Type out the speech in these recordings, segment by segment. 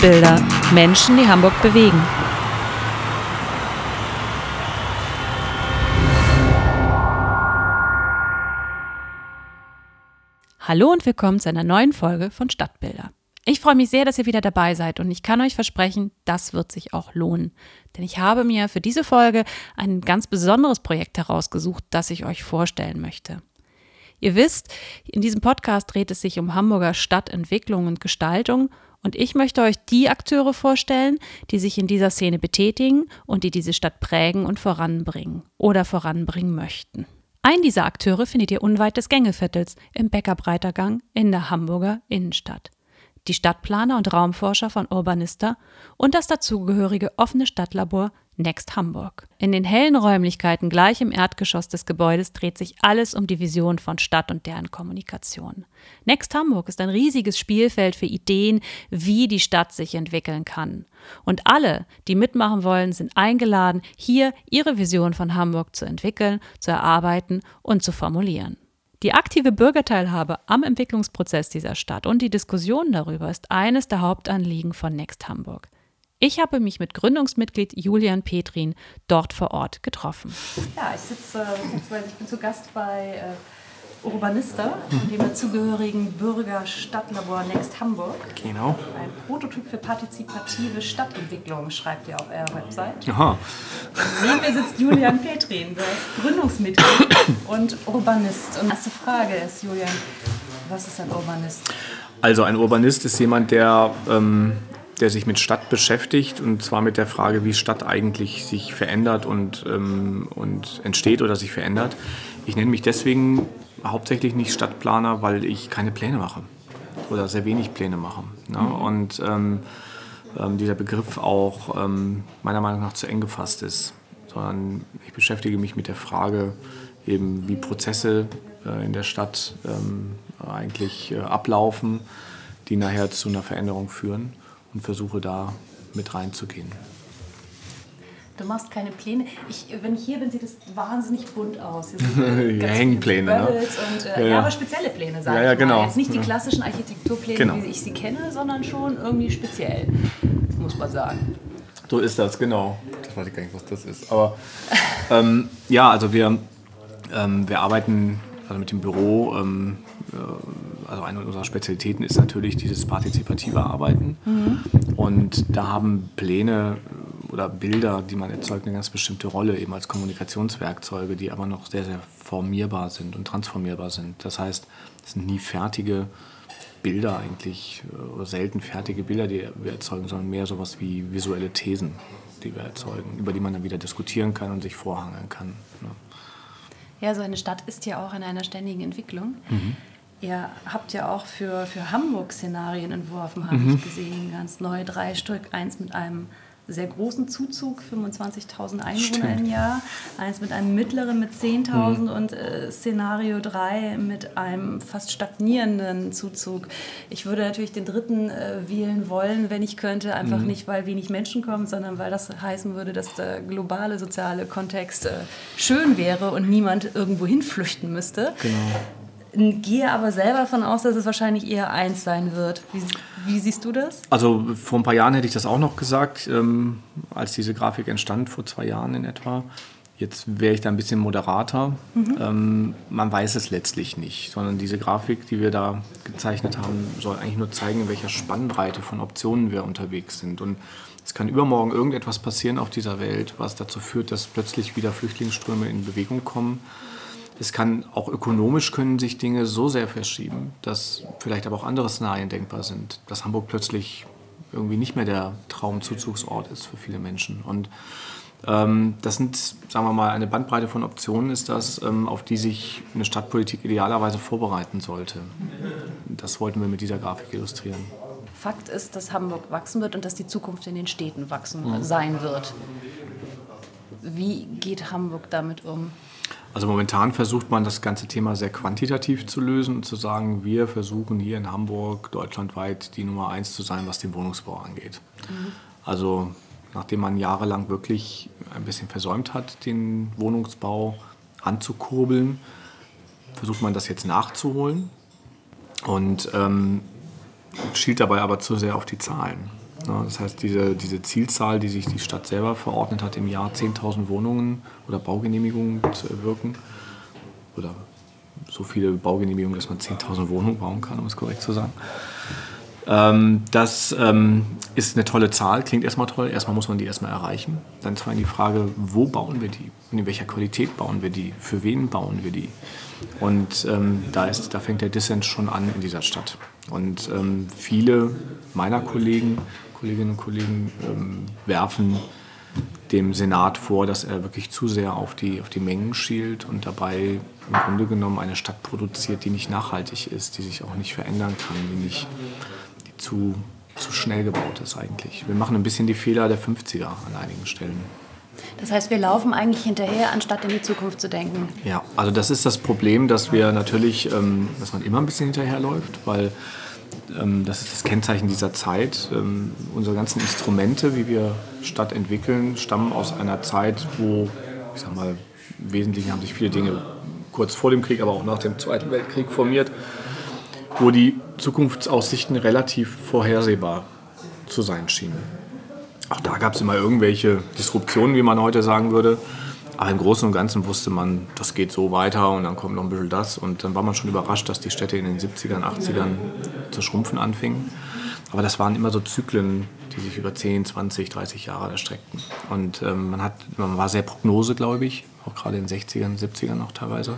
Stadtbilder. Menschen, die Hamburg bewegen. Hallo und willkommen zu einer neuen Folge von Stadtbilder. Ich freue mich sehr, dass ihr wieder dabei seid und ich kann euch versprechen, das wird sich auch lohnen. Denn ich habe mir für diese Folge ein ganz besonderes Projekt herausgesucht, das ich euch vorstellen möchte. Ihr wisst, in diesem Podcast dreht es sich um Hamburger Stadtentwicklung und Gestaltung und ich möchte euch die Akteure vorstellen, die sich in dieser Szene betätigen und die diese Stadt prägen und voranbringen oder voranbringen möchten. Einen dieser Akteure findet ihr unweit des Gängeviertels im Bäckerbreitergang in der Hamburger Innenstadt die Stadtplaner und Raumforscher von Urbanista und das dazugehörige offene Stadtlabor Next Hamburg. In den hellen Räumlichkeiten gleich im Erdgeschoss des Gebäudes dreht sich alles um die Vision von Stadt und deren Kommunikation. Next Hamburg ist ein riesiges Spielfeld für Ideen, wie die Stadt sich entwickeln kann. Und alle, die mitmachen wollen, sind eingeladen, hier ihre Vision von Hamburg zu entwickeln, zu erarbeiten und zu formulieren. Die aktive Bürgerteilhabe am Entwicklungsprozess dieser Stadt und die Diskussion darüber ist eines der Hauptanliegen von Next Hamburg. Ich habe mich mit Gründungsmitglied Julian Petrin dort vor Ort getroffen. Ja, ich sitze, ich bin zu Gast bei äh, Urbanista und dem dazugehörigen Bürger-Stadtlabor Next Hamburg. Genau. Ein Prototyp für partizipative Stadtentwicklung, schreibt ihr auf eurer Website. Aha. Neben mir sitzt Julian Petrin, der ist Gründungsmitglied und Urbanist. Und erste Frage ist, Julian, was ist ein Urbanist? Also ein Urbanist ist jemand, der, ähm, der sich mit Stadt beschäftigt und zwar mit der Frage, wie Stadt eigentlich sich verändert und, ähm, und entsteht oder sich verändert. Ich nenne mich deswegen hauptsächlich nicht Stadtplaner, weil ich keine Pläne mache oder sehr wenig Pläne mache. Ne? Mhm. Und ähm, ähm, dieser Begriff auch ähm, meiner Meinung nach zu eng gefasst ist, sondern ich beschäftige mich mit der Frage, eben wie Prozesse äh, in der Stadt ähm, eigentlich äh, ablaufen, die nachher zu einer Veränderung führen und versuche da mit reinzugehen. Du machst keine Pläne. Ich, wenn ich hier bin, sieht es wahnsinnig bunt aus. ja, Hängpläne. Ne? Und, äh, ja, ja. aber spezielle Pläne, sage ja, ja, ich genau. mal. Jetzt nicht die klassischen Architekturpläne, genau. wie ich sie kenne, sondern schon irgendwie speziell, muss man sagen. So ist das, genau. Das weiß ich gar nicht, was das ist. Aber ähm, ja, also wir, ähm, wir arbeiten also mit dem Büro. Ähm, äh, also eine unserer Spezialitäten ist natürlich dieses partizipative Arbeiten. Mhm. Und da haben Pläne oder Bilder, die man erzeugt, eine ganz bestimmte Rolle, eben als Kommunikationswerkzeuge, die aber noch sehr, sehr formierbar sind und transformierbar sind. Das heißt, es sind nie fertige Bilder eigentlich, äh, oder selten fertige Bilder, die wir erzeugen, sondern mehr sowas wie visuelle Thesen, die wir erzeugen, über die man dann wieder diskutieren kann und sich vorhangeln kann. Ne? Ja, so eine Stadt ist ja auch in einer ständigen Entwicklung. Mhm. Ihr habt ja auch für, für Hamburg Szenarien entworfen, habe mhm. ich gesehen, ganz neu, drei Stück, eins mit einem sehr großen Zuzug, 25.000 Einwohner Stimmt. im Jahr, eins mit einem mittleren mit 10.000 mhm. und äh, Szenario 3 mit einem fast stagnierenden Zuzug. Ich würde natürlich den dritten äh, wählen wollen, wenn ich könnte, einfach mhm. nicht, weil wenig Menschen kommen, sondern weil das heißen würde, dass der globale soziale Kontext äh, schön wäre und niemand irgendwo hinflüchten müsste. Genau gehe aber selber davon aus, dass es wahrscheinlich eher eins sein wird. Wie, wie, siehst du das? Also vor ein paar Jahren hätte ich das auch noch gesagt, ähm, als diese Grafik entstand, vor zwei Jahren in etwa. Jetzt wäre ich da ein bisschen moderater. Mhm. Ähm, man weiß es letztlich nicht, sondern diese Grafik, die wir da gezeichnet haben, soll eigentlich nur zeigen, in welcher Spannbreite von Optionen wir unterwegs sind. Und es kann übermorgen irgendetwas passieren auf dieser Welt, was dazu führt, dass plötzlich wieder Flüchtlingsströme in Bewegung kommen es kann auch ökonomisch können sich Dinge so sehr verschieben, dass vielleicht aber auch andere Szenarien denkbar sind, dass Hamburg plötzlich irgendwie nicht mehr der Traumzuzugsort ist für viele Menschen. Und ähm, das sind, sagen wir mal, eine Bandbreite von Optionen ist das, ähm, auf die sich eine Stadtpolitik idealerweise vorbereiten sollte. Das wollten wir mit dieser Grafik illustrieren. Fakt ist, dass Hamburg wachsen wird und dass die Zukunft in den Städten wachsen mhm. sein wird. Wie geht Hamburg damit um? Also momentan versucht man das ganze Thema sehr quantitativ zu lösen und zu sagen, wir versuchen hier in Hamburg deutschlandweit die Nummer eins zu sein, was den Wohnungsbau angeht. Mhm. Also nachdem man jahrelang wirklich ein bisschen versäumt hat, den Wohnungsbau anzukurbeln, versucht man das jetzt nachzuholen und ähm, schielt dabei aber zu sehr auf die Zahlen. Das heißt, diese, diese Zielzahl, die sich die Stadt selber verordnet hat, im Jahr 10.000 Wohnungen oder Baugenehmigungen zu erwirken, oder so viele Baugenehmigungen, dass man 10.000 Wohnungen bauen kann, um es korrekt zu sagen. Ähm, das ähm, ist eine tolle Zahl, klingt erstmal toll. Erstmal muss man die erstmal erreichen. Dann allem die Frage, wo bauen wir die? Und in welcher Qualität bauen wir die? Für wen bauen wir die? Und ähm, da, ist, da fängt der Dissens schon an in dieser Stadt. Und ähm, viele meiner Kollegen, Kolleginnen und Kollegen ähm, werfen dem Senat vor, dass er wirklich zu sehr auf die, auf die Mengen schielt und dabei im Grunde genommen eine Stadt produziert, die nicht nachhaltig ist, die sich auch nicht verändern kann, die, nicht, die zu, zu schnell gebaut ist eigentlich. Wir machen ein bisschen die Fehler der 50er an einigen Stellen. Das heißt, wir laufen eigentlich hinterher, anstatt in die Zukunft zu denken. Ja, also das ist das Problem, dass wir natürlich, ähm, dass man immer ein bisschen hinterherläuft, weil das ist das Kennzeichen dieser Zeit. Ähm, unsere ganzen Instrumente, wie wir Stadt entwickeln, stammen aus einer Zeit, wo, ich sag mal, im Wesentlichen haben sich viele Dinge kurz vor dem Krieg, aber auch nach dem Zweiten Weltkrieg formiert, wo die Zukunftsaussichten relativ vorhersehbar zu sein schienen. Auch da gab es immer irgendwelche Disruptionen, wie man heute sagen würde. Aber im Großen und Ganzen wusste man, das geht so weiter und dann kommt noch ein bisschen das. Und dann war man schon überrascht, dass die Städte in den 70ern, 80ern zu schrumpfen anfingen. Aber das waren immer so Zyklen, die sich über 10, 20, 30 Jahre erstreckten. Und ähm, man, hat, man war sehr prognosegläubig, auch gerade in den 60ern, 70ern noch teilweise.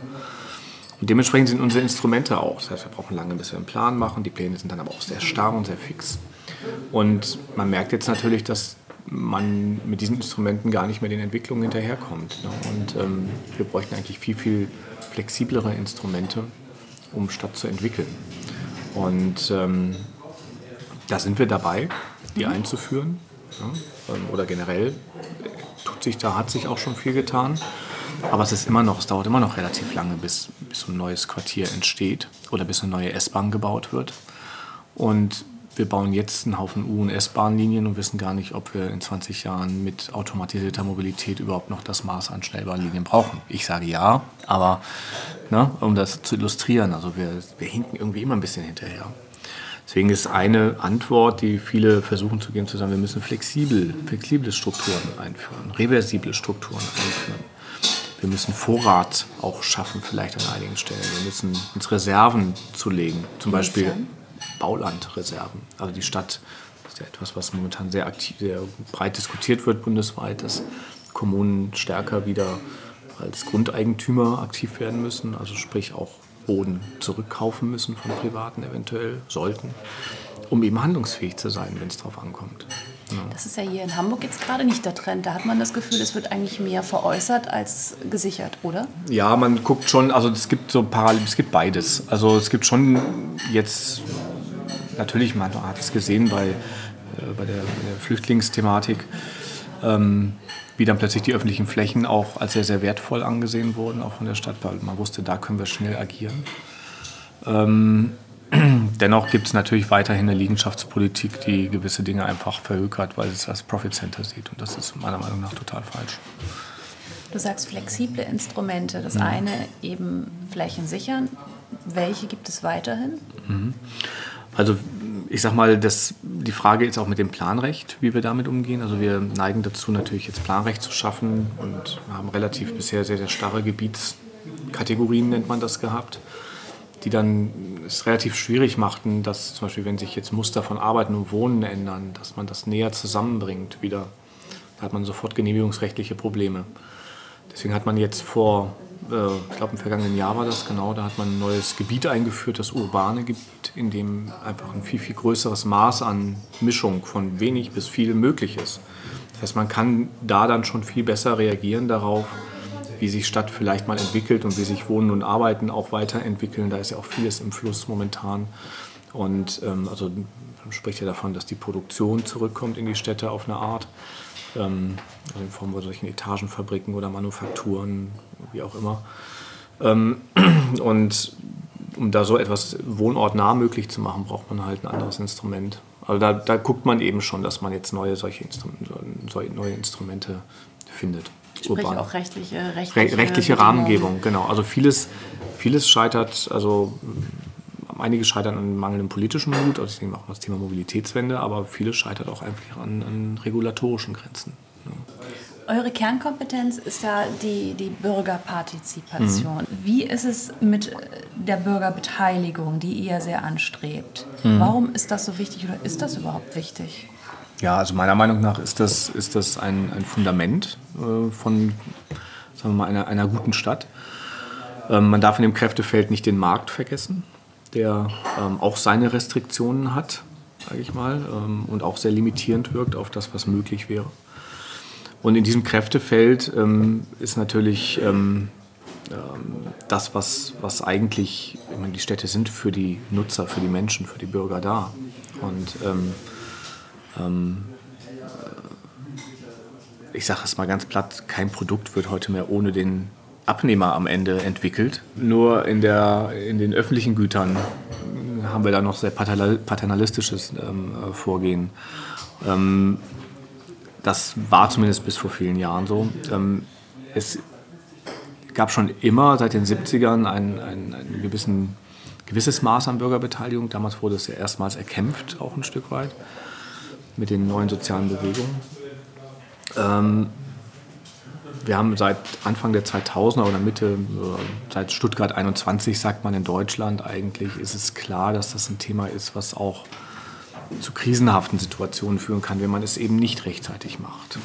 Und dementsprechend sind unsere Instrumente auch. Das heißt, wir brauchen lange, bis wir einen Plan machen. Die Pläne sind dann aber auch sehr starr und sehr fix. Und man merkt jetzt natürlich, dass man mit diesen Instrumenten gar nicht mehr den Entwicklungen hinterherkommt. Ne? Und ähm, wir bräuchten eigentlich viel, viel flexiblere Instrumente, um Stadt zu entwickeln. Und ähm, da sind wir dabei, die mhm. einzuführen. Ja? Ähm, oder generell tut sich, da hat sich auch schon viel getan. Aber es ist immer noch, es dauert immer noch relativ lange, bis, bis ein neues Quartier entsteht oder bis eine neue S-Bahn gebaut wird. Und wir bauen jetzt einen Haufen U- und S-Bahnlinien und wissen gar nicht, ob wir in 20 Jahren mit automatisierter Mobilität überhaupt noch das Maß an Schnellbahnlinien brauchen. Ich sage ja, aber ne, um das zu illustrieren, also wir, wir hinken irgendwie immer ein bisschen hinterher. Deswegen ist eine Antwort, die viele versuchen zu geben, zu sagen, wir müssen flexibel, flexible Strukturen einführen, reversible Strukturen einführen. Wir müssen Vorrat auch schaffen, vielleicht an einigen Stellen. Wir müssen uns Reserven zulegen, zum Beispiel Baulandreserven. Also die Stadt ist ja etwas, was momentan sehr, aktiv, sehr breit diskutiert wird bundesweit, dass Kommunen stärker wieder als Grundeigentümer aktiv werden müssen, also sprich auch Boden zurückkaufen müssen von Privaten eventuell, sollten, um eben handlungsfähig zu sein, wenn es darauf ankommt. Ja. Das ist ja hier in Hamburg jetzt gerade nicht der Trend. Da hat man das Gefühl, es wird eigentlich mehr veräußert als gesichert, oder? Ja, man guckt schon, also es gibt so parallel, es gibt beides. Also es gibt schon jetzt natürlich, man hat es gesehen bei, äh, bei, der, der, Flüchtlingsthematik, ähm, wie dann plötzlich die öffentlichen Flächen auch als sehr, sehr wertvoll angesehen wurden, auch von der Stadt, weil man wusste, da können wir schnell agieren. Ähm, dennoch gibt es natürlich weiterhin eine Liegenschaftspolitik, die gewisse Dinge einfach verhökert, weil es als Profit Center sieht. Und das ist meiner Meinung nach total falsch. Du sagst flexible Instrumente. Das mhm. eine eben Flächen sichern. Welche gibt es weiterhin? Mhm. Also ich sag mal, das, die Frage ist auch mit dem Planrecht, wie wir damit umgehen. Also wir neigen dazu natürlich jetzt Planrecht zu schaffen und haben relativ bisher sehr, sehr starre Gebietskategorien, nennt man das, gehabt, die dann es relativ schwierig machten, dass zum Beispiel, wenn sich jetzt Muster von Arbeiten und Wohnen ändern, dass man das näher zusammenbringt wieder. Da hat man sofort genehmigungsrechtliche Probleme. Deswegen hat man jetzt vor äh, ich glaube im vergangenen Jahr war das genau, da hat man ein neues Gebiet eingeführt, das urbane Gebiet, in dem einfach ein viel, viel größeres Maß an Mischung von wenig bis viel möglich ist. Das heißt, man kann da dann schon viel besser reagieren darauf, wie sich Stadt vielleicht mal entwickelt und wie sich Wohnen und Arbeiten auch weiterentwickeln. Da ist ja auch vieles im Fluss momentan. Und ähm, also man spricht ja davon, dass die Produktion zurückkommt in die Städte auf eine Art ähm, also in Form von solchen Etagenfabriken oder Manufakturen, wie auch immer. Ähm, und um da so etwas wohnortnah möglich zu machen, braucht man halt ein anderes Instrument. Also da, da guckt man eben schon, dass man jetzt neue solche Instrumente, neue Instrumente findet. Sprich auch rechtliche, rechtliche, rechtliche Rahmengebung, genau. Also vieles, vieles scheitert, also einige scheitern an mangelndem politischen Mut, also deswegen auch das Thema Mobilitätswende, aber viele scheitern auch einfach an, an regulatorischen Grenzen. Ne? Eure Kernkompetenz ist ja die, die Bürgerpartizipation. Mhm. Wie ist es mit der Bürgerbeteiligung, die ihr sehr anstrebt? Mhm. Warum ist das so wichtig oder ist das überhaupt wichtig? Ja, also meiner Meinung nach ist das, ist das ein, ein Fundament äh, von sagen wir mal, einer, einer guten Stadt. Ähm, man darf in dem Kräftefeld nicht den Markt vergessen, der ähm, auch seine Restriktionen hat, sage ich mal, ähm, und auch sehr limitierend wirkt auf das, was möglich wäre. Und in diesem Kräftefeld ähm, ist natürlich ähm, ähm, das, was, was eigentlich meine, die Städte sind für die Nutzer, für die Menschen, für die Bürger da. Und ähm, äh, ich sage es mal ganz platt, kein Produkt wird heute mehr ohne den Abnehmer am Ende entwickelt. Nur in, der, in den öffentlichen Gütern haben wir da noch sehr paternalistisches ähm, äh, Vorgehen. Ähm, das war zumindest bis vor vielen Jahren so. Ähm, es gab schon immer seit den 70ern ein, ein, ein gewissen, gewisses Maß an Bürgerbeteiligung. Damals wurde es ja erstmals erkämpft, auch ein Stück weit, mit den neuen sozialen Bewegungen. Ähm, wir haben seit Anfang der 2000er oder Mitte, seit Stuttgart 21 sagt man in Deutschland eigentlich, ist es klar, dass das ein Thema ist, was auch zu krisenhaften Situationen führen kann, wenn man es eben nicht rechtzeitig macht.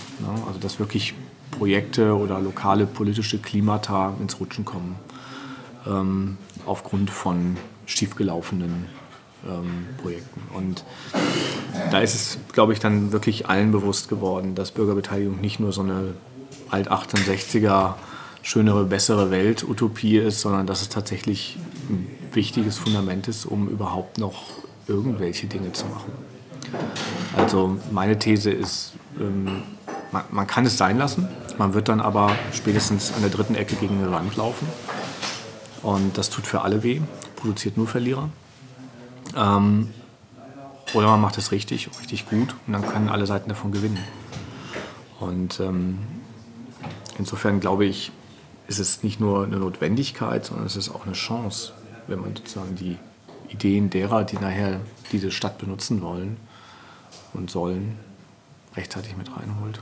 Also dass wirklich Projekte oder lokale politische Klimata ins Rutschen kommen ähm, aufgrund von schiefgelaufenen ähm, Projekten. Und da ist es, glaube ich, dann wirklich allen bewusst geworden, dass Bürgerbeteiligung nicht nur so eine Alt-1860er schönere, bessere Welt-Utopie ist, sondern dass es tatsächlich ein wichtiges Fundament ist, um überhaupt noch irgendwelche Dinge zu machen. Also meine These ist, ähm, man, man, kann es sein lassen, man wird dann aber spätestens an der dritten Ecke gegen eine Wand laufen. Und das tut für alle weh, produziert nur Verlierer. Ähm, oder man macht es richtig, richtig gut und dann können alle Seiten davon gewinnen. Und ähm, insofern glaube ich, ist es nicht nur eine Notwendigkeit, sondern es ist auch eine Chance, wenn man sozusagen die Ideen derer, die nachher diese Stadt benutzen wollen und sollen, rechtzeitig mit reinholt.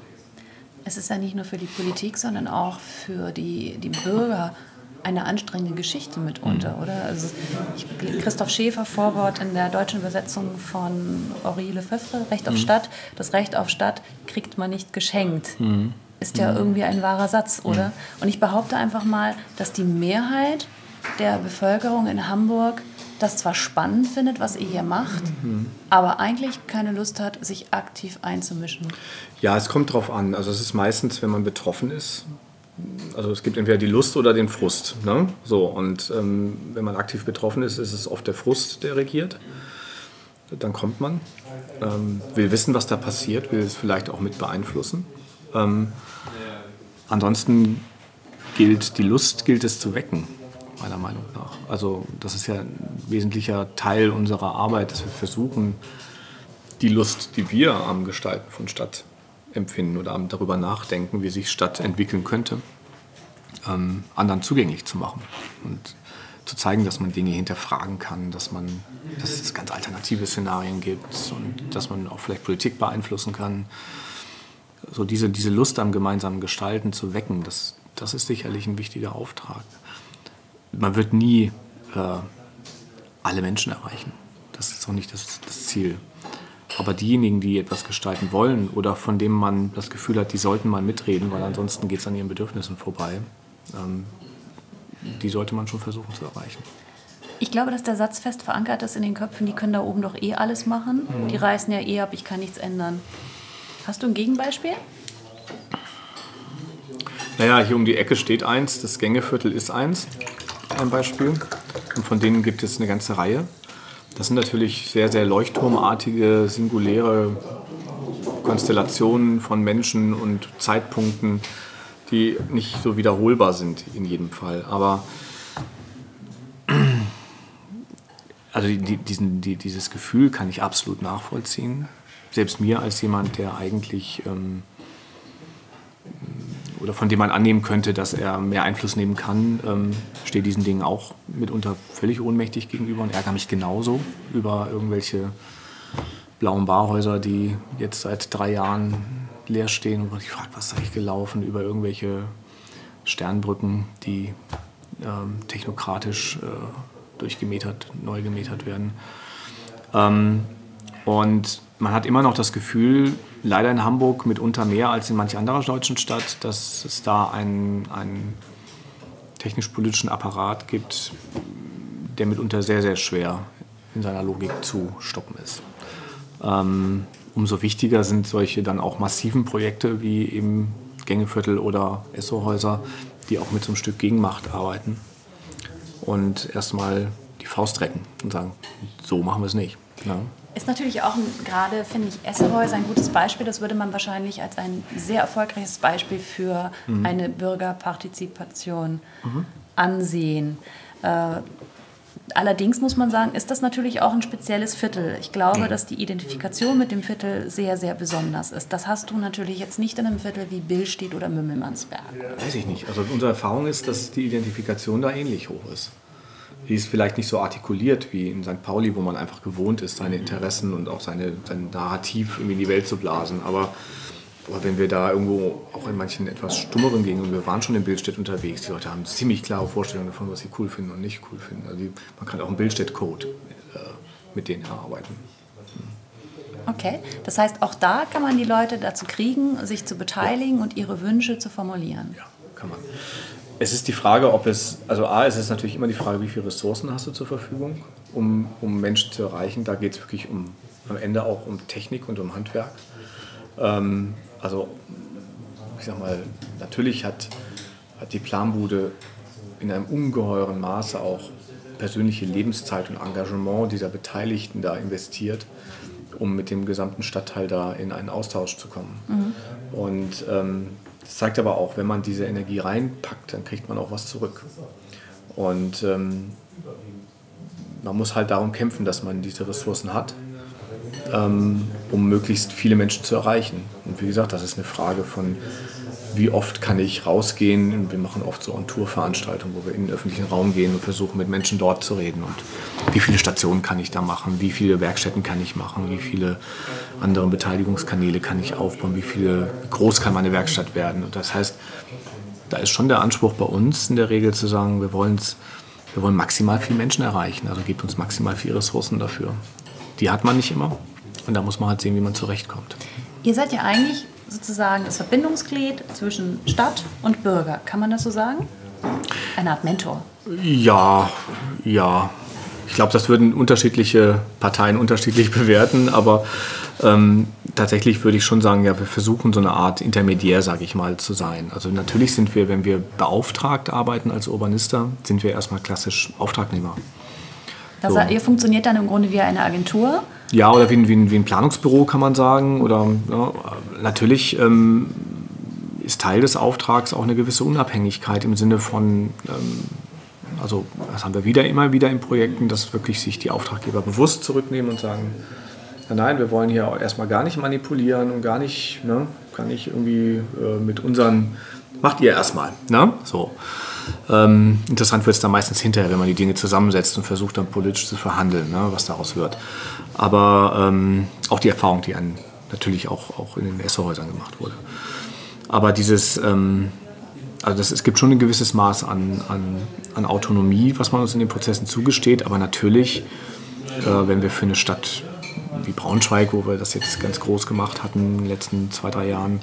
Es ist ja nicht nur für die Politik, sondern auch für die, die Bürger eine anstrengende Geschichte mitunter, mhm. oder? Also ich, Christoph Schäfer, Vorwort in der deutschen Übersetzung von Henri Lefebvre, Recht auf mhm. Stadt. Das Recht auf Stadt kriegt man nicht geschenkt. Mhm. Ist ja mhm. irgendwie ein wahrer Satz, oder? Mhm. Und ich behaupte einfach mal, dass die Mehrheit der Bevölkerung in Hamburg das zwar spannend findet, was ihr hier macht, mhm. aber eigentlich keine Lust hat, sich aktiv einzumischen. Ja, es kommt drauf an. Also es ist meistens, wenn man betroffen ist. Also es gibt entweder die Lust oder den Frust. Ne? So, und ähm, wenn man aktiv betroffen ist, ist es oft der Frust, der regiert. Dann kommt man, ähm, will wissen, was da passiert, will es vielleicht auch mit beeinflussen. Ähm, ansonsten gilt die Lust, gilt es zu wecken meiner Meinung nach. Also das ist ja ein wesentlicher Teil unserer Arbeit, dass wir versuchen, die Lust, die wir am Gestalten von Stadt empfinden oder darüber nachdenken, wie sich Stadt entwickeln könnte, ähm, anderen zugänglich zu machen und zu zeigen, dass man Dinge hinterfragen kann, dass, man, dass es ganz alternative Szenarien gibt und dass man auch vielleicht Politik beeinflussen kann. So diese, diese Lust am gemeinsamen Gestalten zu wecken, das, das ist sicherlich ein wichtiger Auftrag man wird nie äh, alle Menschen erreichen. Das ist auch nicht das, das, Ziel. Aber diejenigen, die etwas gestalten wollen oder von denen man das Gefühl hat, die sollten mal mitreden, weil ansonsten geht es an ihren Bedürfnissen vorbei, ähm, die sollte man schon versuchen zu erreichen. Ich glaube, dass der Satz fest verankert ist in den Köpfen, die können da oben doch eh alles machen. Mhm. Die reißen ja eh ab, ich kann nichts ändern. Hast du ein Gegenbeispiel? Naja, hier um die Ecke steht eins, das Gängeviertel ist eins ein Beispiel. Und von denen gibt es eine ganze Reihe. Das sind natürlich sehr, sehr leuchtturmartige, singuläre Konstellationen von Menschen und Zeitpunkten, die nicht so wiederholbar sind in jedem Fall. Aber also die, diesen, die, dieses Gefühl kann ich absolut nachvollziehen. Selbst mir als jemand, der eigentlich ähm, oder von dem man annehmen könnte, dass er mehr Einfluss nehmen kann, ähm, stehe diesen Dingen auch mitunter völlig ohnmächtig gegenüber und ärgere mich genauso über irgendwelche blauen Barhäuser, die jetzt seit drei Jahren leer stehen und ich frage, was ist eigentlich gelaufen über irgendwelche Sternbrücken, die ähm, technokratisch äh, durchgemetert, neu gemetert werden. Ähm, und man hat immer noch das Gefühl, leider in Hamburg mitunter mehr als in manch anderer deutschen Stadt, dass es da einen, einen technisch-politischen Apparat gibt, der mitunter sehr, sehr schwer in seiner Logik zu stoppen ist. Ähm, umso wichtiger sind solche dann auch massiven Projekte wie eben Gängeviertel oder Essohäuser, die auch mit so einem Stück Gegenmacht arbeiten und erstmal die Faust recken und sagen, so machen wir es nicht. Ja. Ist natürlich auch gerade, finde ich, Esselhäuser ein gutes Beispiel. Das würde man wahrscheinlich als ein sehr erfolgreiches Beispiel für mhm. eine Bürgerpartizipation mhm. ansehen. Äh, allerdings muss man sagen, ist das natürlich auch ein spezielles Viertel. Ich glaube, mhm. dass die Identifikation mit dem Viertel sehr, sehr besonders ist. Das hast du natürlich jetzt nicht in einem Viertel wie Billstedt oder Mümmelmannsberg. Weiß ich nicht. Also unsere Erfahrung ist, dass die Identifikation da ähnlich hoch ist die ist vielleicht nicht so artikuliert wie in St. Pauli, wo man einfach gewohnt ist, seine Interessen und auch seine, sein Narrativ irgendwie in die Welt zu blasen. Aber, aber wenn wir da irgendwo auch in manchen etwas stummeren Gegenden, wir waren schon in Bildstedt unterwegs, die Leute haben ziemlich klare Vorstellungen davon, was sie cool finden und nicht cool finden. Also die, man kann auch einen Bildstedt-Code äh, mit denen erarbeiten. Okay, das heißt, auch da kann man die Leute dazu kriegen, sich zu beteiligen ja. und ihre Wünsche zu formulieren. Ja, kann man. Es ist die Frage, ob es, also A, es ist natürlich immer die Frage, wie viele Ressourcen hast du zur Verfügung, um, um Menschen zu erreichen. Da geht es wirklich um, am Ende auch um Technik und um Handwerk. Ähm, also, ich sag mal, natürlich hat, hat die Planbude in einem ungeheuren Maße auch persönliche Lebenszeit und Engagement dieser Beteiligten da investiert, um mit dem gesamten Stadtteil da in einen Austausch zu kommen. Mhm. Und ähm, das zeigt aber auch, wenn man diese Energie reinpackt, dann kriegt man auch was zurück. Und ähm, man muss halt darum kämpfen, dass man diese Ressourcen hat, ähm, um möglichst viele Menschen zu erreichen. Und wie gesagt, das ist eine Frage von wie oft kann ich rausgehen. Wir machen oft so On-Tour-Veranstaltungen, wo wir in den öffentlichen Raum gehen und versuchen, mit Menschen dort zu reden. Und wie viele Stationen kann ich da machen? Wie viele Werkstätten kann ich machen? Wie viele andere Beteiligungskanäle kann ich aufbauen? Wie, viele, wie groß kann meine Werkstatt werden? Und das heißt, da ist schon der Anspruch bei uns in der Regel zu sagen, wir, wir wollen maximal viele Menschen erreichen. Also gebt uns maximal viele Ressourcen dafür. Die hat man nicht immer. Und da muss man halt sehen, wie man zurechtkommt. Ihr seid ja eigentlich sozusagen das Verbindungsglied zwischen Stadt und Bürger. Kann man das so sagen? Eine Art Mentor. Ja, ja. Ich glaube, das würden unterschiedliche Parteien unterschiedlich bewerten, aber ähm, tatsächlich würde ich schon sagen, ja, wir versuchen so eine Art Intermediär, sage ich mal, zu sein. Also natürlich sind wir, wenn wir beauftragt arbeiten als Urbanister, sind wir erstmal klassisch Auftragnehmer. Das, so. Ihr funktioniert dann im Grunde wie eine Agentur? Ja, oder wie ein, wie ein, wie ein Planungsbüro kann man sagen. Oder ja, natürlich ähm, ist Teil des Auftrags auch eine gewisse Unabhängigkeit im Sinne von, ähm, also das haben wir wieder immer wieder in Projekten, dass wirklich sich die Auftraggeber bewusst zurücknehmen und sagen, nein, wir wollen hier erstmal gar nicht manipulieren und gar nicht, ne, gar nicht irgendwie äh, mit unseren, macht ihr erstmal. Ne? So. Ähm, interessant wird es dann meistens hinterher, wenn man die Dinge zusammensetzt und versucht dann politisch zu verhandeln, ne, was daraus wird. Aber ähm, auch die Erfahrung, die dann natürlich auch, auch in den Esserhäusern gemacht wurde. Aber dieses, ähm, also das, es gibt schon ein gewisses Maß an, an, an Autonomie, was man uns in den Prozessen zugesteht, aber natürlich, äh, wenn wir für eine Stadt wie Braunschweig, wo wir das jetzt ganz groß gemacht hatten in den letzten zwei, drei Jahren,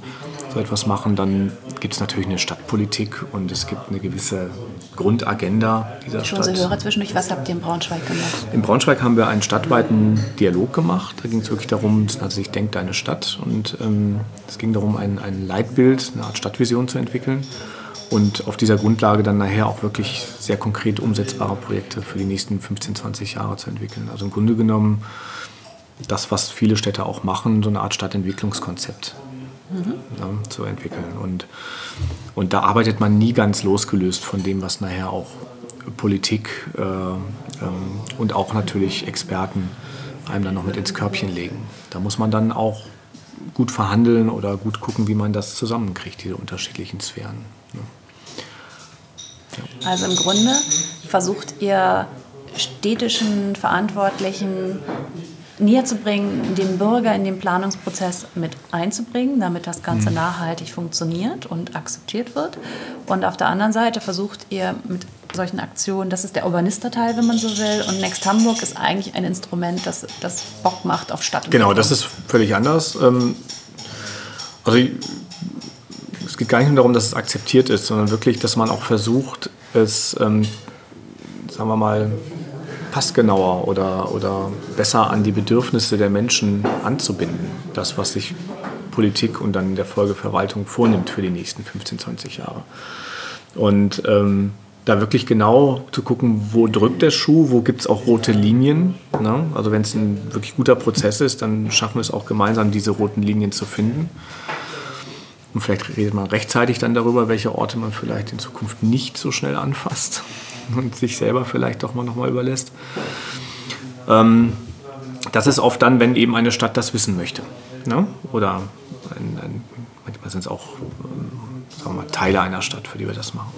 so etwas machen, dann gibt es natürlich eine Stadtpolitik und es gibt eine gewisse Grundagenda dieser Stadt. Schon Hörer zwischendurch, was habt ihr in Braunschweig gemacht? In Braunschweig haben wir einen stadtweiten Dialog gemacht. Da ging es wirklich darum, also ich denke deine Stadt und ähm, es ging darum, ein, ein Leitbild, eine Art Stadtvision zu entwickeln und auf dieser Grundlage dann nachher auch wirklich sehr konkret umsetzbare Projekte für die nächsten 15, 20 Jahre zu entwickeln. Also im Grunde genommen das, was viele Städte auch machen, so eine Art Stadtentwicklungskonzept mhm. ja, zu entwickeln. Und, und da arbeitet man nie ganz losgelöst von dem, was nachher auch Politik äh, ähm, und auch natürlich Experten einem dann noch mit ins Körbchen legen. Da muss man dann auch gut verhandeln oder gut gucken, wie man das zusammenkriegt, diese unterschiedlichen Sphären. Ne? Ja. Also im Grunde versucht ihr städtischen Verantwortlichen näher zu bringen, den Bürger in den Planungsprozess mit einzubringen, damit das Ganze mhm. nachhaltig funktioniert und akzeptiert wird. Und auf der anderen Seite versucht ihr mit solchen Aktionen, das ist der Urbanisterteil, wenn man so will, und Next Hamburg ist eigentlich ein Instrument, das, das Bock macht auf Stadt. Genau, das ist völlig anders. Ähm, also es geht gar nicht nur darum, dass es akzeptiert ist, sondern wirklich, dass man auch versucht, es, ähm, sagen wir mal, passgenauer oder, oder besser an die Bedürfnisse der Menschen anzubinden. Das, was sich Politik und dann in der Folge Verwaltung vornimmt für die nächsten 15, 20 Jahre. Und ähm, da wirklich genau zu gucken, wo drückt der Schuh, wo gibt es auch rote Linien. Ne? Also wenn es ein wirklich guter Prozess ist, dann schaffen wir es auch gemeinsam, diese roten Linien zu finden. Und vielleicht redet man rechtzeitig dann darüber, welche Orte man vielleicht in Zukunft nicht so schnell anfasst und sich selber vielleicht doch mal nochmal überlässt. Ähm, das ist oft dann, wenn eben eine Stadt das wissen möchte. Ne? Oder ein, ein, manchmal sind es auch ähm, mal, Teile einer Stadt, für die wir das machen.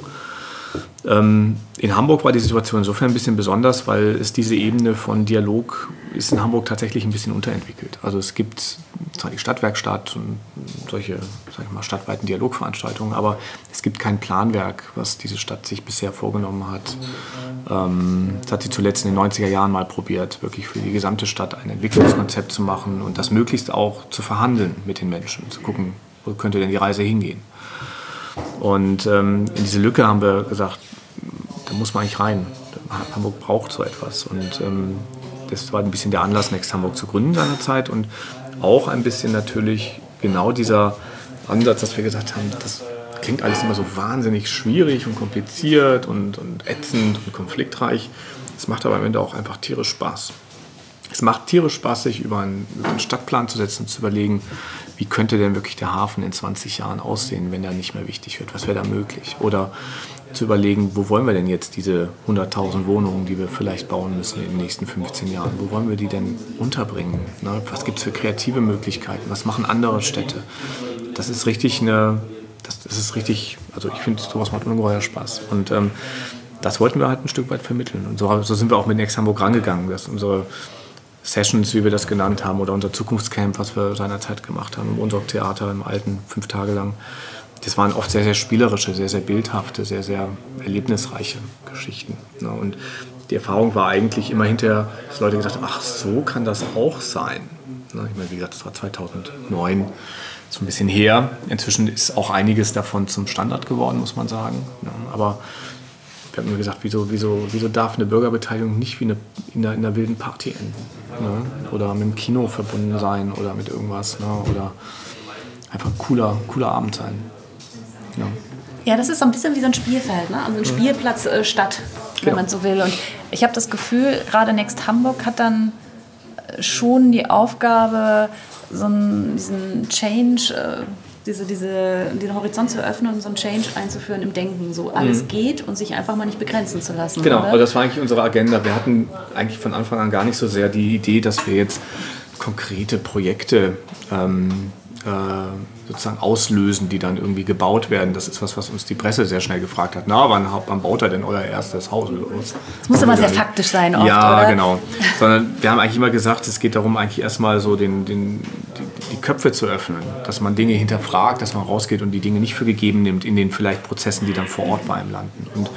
Ähm, in Hamburg war die Situation insofern ein bisschen besonders, weil es diese Ebene von Dialog ist in Hamburg tatsächlich ein bisschen unterentwickelt. Also es gibt zwar die Stadtwerkstatt und solche sag ich mal, stadtweiten Dialogveranstaltungen, aber es gibt kein Planwerk, was diese Stadt sich bisher vorgenommen hat. Ähm, das hat sie zuletzt in den 90er Jahren mal probiert, wirklich für die gesamte Stadt ein Entwicklungskonzept zu machen und das möglichst auch zu verhandeln mit den Menschen, zu gucken, wo könnte denn die Reise hingehen. Und ähm, in diese Lücke haben wir gesagt, da muss man eigentlich rein. Hamburg braucht so etwas. Und ähm, das war ein bisschen der Anlass, Next Hamburg zu gründen seinerzeit. Und auch ein bisschen natürlich genau dieser Ansatz, dass wir gesagt haben, das klingt alles immer so wahnsinnig schwierig und kompliziert und, und ätzend und konfliktreich. Es macht aber am Ende auch einfach tierisch Spaß. Es macht tierisch Spaß, sich über einen, über einen Stadtplan zu setzen und zu überlegen, wie könnte denn wirklich der Hafen in 20 Jahren aussehen, wenn er nicht mehr wichtig wird? Was wäre da möglich? Oder zu überlegen, wo wollen wir denn jetzt diese 100.000 Wohnungen, die wir vielleicht bauen müssen in den nächsten 15 Jahren, wo wollen wir die denn unterbringen? Ne? Was gibt es für kreative Möglichkeiten? Was machen andere Städte? Das ist richtig eine, das, das ist richtig, also ich finde, sowas macht ungeheuer Spaß. Und ähm, das wollten wir halt ein Stück weit vermitteln. Und so, so sind wir auch mit Next Hamburg rangegangen, dass unsere Sessions, wie wir das genannt haben, oder unser Zukunftscamp, was wir seinerzeit gemacht haben, im Unsorg Theater im Alten, fünf Tage lang. Das waren oft sehr, sehr spielerische, sehr, sehr bildhafte, sehr, sehr erlebnisreiche Geschichten. Ne? Und die Erfahrung war eigentlich immer hinterher, dass Leute gesagt haben, ach, so kann das auch sein. Ne? Ich meine, wie gesagt, das war 2009, so ein bisschen her. Inzwischen ist auch einiges davon zum Standard geworden, muss man sagen. Ne? Aber wir haben mir gesagt, wieso, wieso, wieso darf eine Bürgerbeteiligung nicht wie eine, in, einer, in einer wilden Party enden? Ne? Oder mit dem Kino verbunden sein oder mit irgendwas. Ne? Oder einfach ein cooler, cooler Abend sein. Ja. ja, das ist so ein bisschen wie so ein Spielfeld, ne? also ein Spielplatz äh, Stadt, wenn genau. man so will. Und ich habe das Gefühl, gerade Next Hamburg hat dann äh, schon die Aufgabe, so einen, diesen Change äh, diese, diese, den Horizont zu öffnen und so einen Change einzuführen im Denken. So alles mhm. geht und sich einfach mal nicht begrenzen zu lassen. Genau, oder? also das war eigentlich unsere Agenda. Wir hatten eigentlich von Anfang an gar nicht so sehr die Idee, dass wir jetzt konkrete Projekte ähm, äh, sozusagen auslösen, die dann irgendwie gebaut werden. Das ist was, was uns die Presse sehr schnell gefragt hat. Na, wann, wann baut er denn euer erstes Haus? Das muss immer sehr faktisch sein, oft, Ja, oder? genau. Sondern wir haben eigentlich immer gesagt, es geht darum, eigentlich erstmal so den, den, die, die Köpfe zu öffnen, dass man Dinge hinterfragt, dass man rausgeht und die Dinge nicht für gegeben nimmt in den vielleicht Prozessen, die dann vor Ort bei einem landen. Und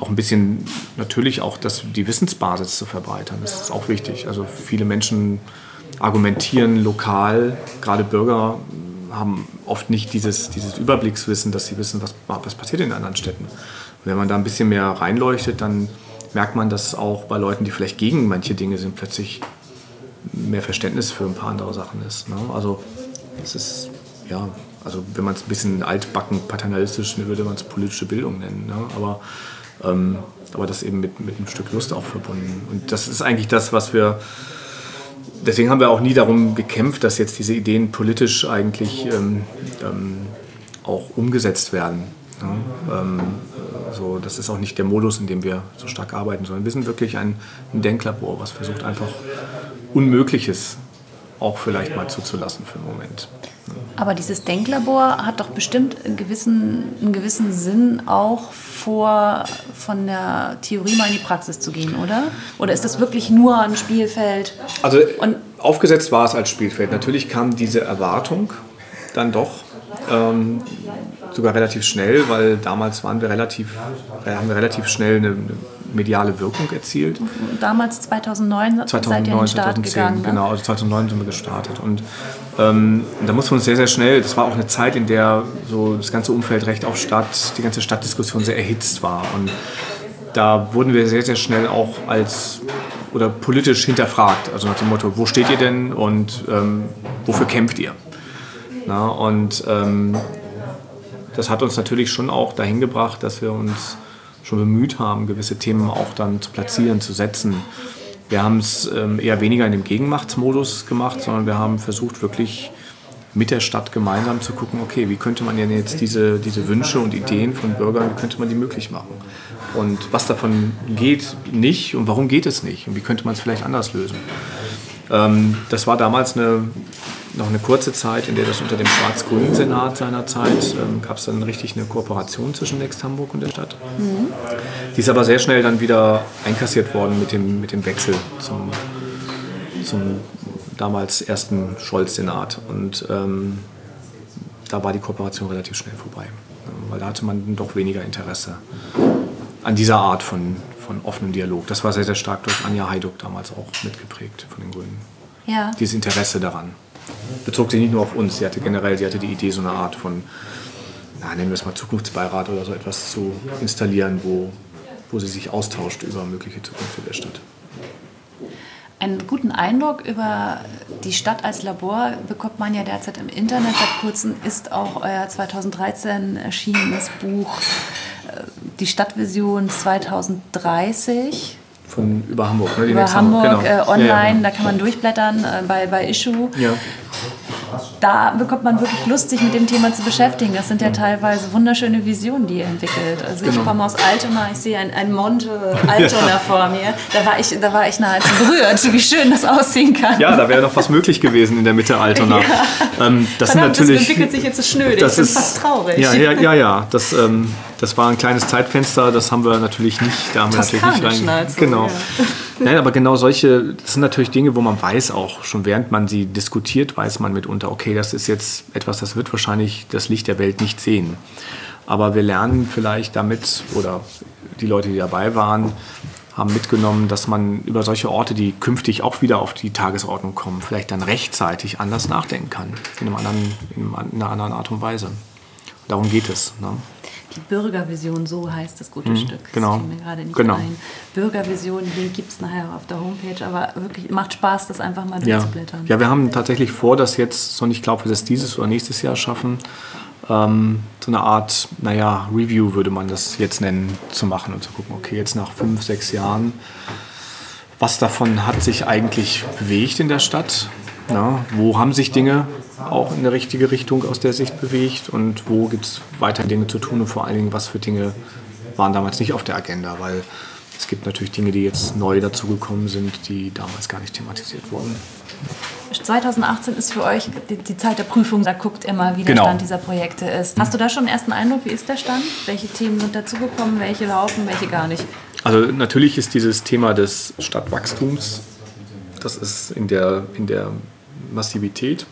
auch ein bisschen natürlich auch das, die Wissensbasis zu verbreitern. Das ist auch wichtig. Also viele Menschen argumentieren lokal, gerade Bürger haben oft nicht dieses, dieses Überblickswissen, dass sie wissen, was, was passiert in anderen Städten. Und wenn man da ein bisschen mehr reinleuchtet, dann merkt man, dass auch bei Leuten, die vielleicht gegen manche Dinge sind, plötzlich mehr Verständnis für ein paar andere Sachen ist. Ne? Also es ist, ja, also wenn man es ein bisschen altbacken, paternalistisch, würde man es politische Bildung nennen. Ne? Aber, ähm, aber das eben mit, mit einem Stück Lust auch verbunden. Und das ist eigentlich das, was wir deswegen haben wir auch nie darum gekämpft, dass jetzt diese Ideen politisch eigentlich ähm, ähm, auch umgesetzt werden. Ja, ähm, so, das ist auch nicht der Modus, in dem wir so stark arbeiten, sondern wir sind wirklich ein, ein Denklabor, was versucht einfach Unmögliches auch vielleicht mal zuzulassen für einen Moment. Aber dieses Denklabor hat doch bestimmt einen gewissen, einen gewissen Sinn auch vor, von der Theorie mal in die Praxis zu gehen, oder? Oder ist das wirklich nur ein Spielfeld? Also Und aufgesetzt war es als Spielfeld. Natürlich kam diese Erwartung dann doch ähm, sogar relativ schnell, weil damals waren wir relativ, äh, haben wir relativ schnell eine, eine mediale Wirkung erzielt. Damals 2009, 2009 seid ihr in den Start 2010, gegangen, ne? genau, also 2009 sind wir gestartet und ähm, da mussten wir uns sehr, sehr schnell, das war auch eine Zeit, in der so das ganze Umfeld Recht auf Stadt, die ganze Stadtdiskussion sehr erhitzt war und da wurden wir sehr, sehr schnell auch als oder politisch hinterfragt, also nach dem Motto, wo steht ihr denn und ähm, wofür kämpft ihr? Na, und ähm, das hat uns natürlich schon auch dahin gebracht, dass wir uns schon bemüht haben, gewisse Themen auch dann zu platzieren, zu setzen. Wir haben es ähm, eher weniger in dem Gegenmachtsmodus gemacht, sondern wir haben versucht, wirklich mit der Stadt gemeinsam zu gucken, okay, wie könnte man denn jetzt diese, diese Wünsche und Ideen von Bürgern, wie könnte man die möglich machen? Und was davon geht nicht und warum geht es nicht? Und wie könnte man es vielleicht anders lösen? Ähm, das war damals eine, noch eine kurze Zeit, in der das unter dem schwarz-grünen Senat seinerzeit ähm, gab es dann richtig eine Kooperation zwischen Next Hamburg und der Stadt. Mhm. Die ist aber sehr schnell dann wieder einkassiert worden mit dem, mit dem Wechsel zum, zum damals ersten Scholz-Senat. Und ähm, da war die Kooperation relativ schnell vorbei, weil da hatte man doch weniger Interesse an dieser Art von, von offenem Dialog. Das war sehr, sehr stark durch Anja Heiduck damals auch mitgeprägt von den Grünen. Ja. Dieses Interesse daran. Bezog sich nicht nur auf uns, sie hatte generell, sie hatte die Idee, so eine Art von, na, nennen wir es mal Zukunftsbeirat oder so etwas zu installieren, wo, wo sie sich austauscht über mögliche Zukünfte der Stadt. Einen guten Eindruck über die Stadt als Labor bekommt man ja derzeit im Internet. Seit kurzem ist auch euer 2013 erschienenes Buch die Stadtvision 2030 von über Hamburg, ne? über Hamburg, Hamburg genau. äh, online, ja, ja, genau. da kann man durchblättern äh, bei, bei Issue. Da bekommt man wirklich Lust, sich mit dem Thema zu beschäftigen. Das sind ja teilweise wunderschöne Visionen, die ihr entwickelt. Also genau. ich komme aus Altona, ich sehe ein, ein Monte Altona vor mir. Da war, ich, da war ich nahezu berührt, wie schön das aussehen kann. Ja, da wäre noch was möglich gewesen in der Mitte Altona. Ja. Ähm, das Verdammt, sind natürlich, das entwickelt sich jetzt schnöd. Das ist fast traurig. Ja, ja, ja. ja. Das, ähm, das war ein kleines Zeitfenster, das haben wir natürlich nicht, da haben wir natürlich nicht rein. Genau. Ja. Nein, aber genau solche, das sind natürlich Dinge, wo man weiß auch, schon während man sie diskutiert, weiß man mitunter, okay, das ist jetzt etwas, das wird wahrscheinlich das Licht der Welt nicht sehen. Aber wir lernen vielleicht damit, oder die Leute, die dabei waren, haben mitgenommen, dass man über solche Orte, die künftig auch wieder auf die Tagesordnung kommen, vielleicht dann rechtzeitig anders nachdenken kann, in, einem anderen, in einer anderen Art und Weise. Darum geht es. Ne? Die Bürgervision, so heißt das gute mhm, Stück. Genau. Das mir gerade nicht genau. ein. Bürgervision, den gibt es nachher auf der Homepage, aber wirklich macht Spaß, das einfach mal durchzublättern. Ja. ja, wir haben tatsächlich vor, das jetzt, und ich glaube, wir das dieses oder nächstes Jahr schaffen, ähm, so eine Art, naja, Review würde man das jetzt nennen, zu machen und zu gucken, okay, jetzt nach fünf, sechs Jahren, was davon hat sich eigentlich bewegt in der Stadt? Na, wo haben sich Dinge auch in eine richtige Richtung aus der Sicht bewegt und wo gibt es weiter Dinge zu tun und vor allen Dingen, was für Dinge waren damals nicht auf der Agenda, weil es gibt natürlich Dinge, die jetzt neu dazugekommen sind, die damals gar nicht thematisiert wurden. 2018 ist für euch die, die Zeit der Prüfung, da guckt immer, wie der genau. Stand dieser Projekte ist. Hast du da schon einen ersten Eindruck, wie ist der Stand? Welche Themen sind dazugekommen, welche laufen, welche gar nicht? Also natürlich ist dieses Thema des Stadtwachstums, das ist in der, in der Massivität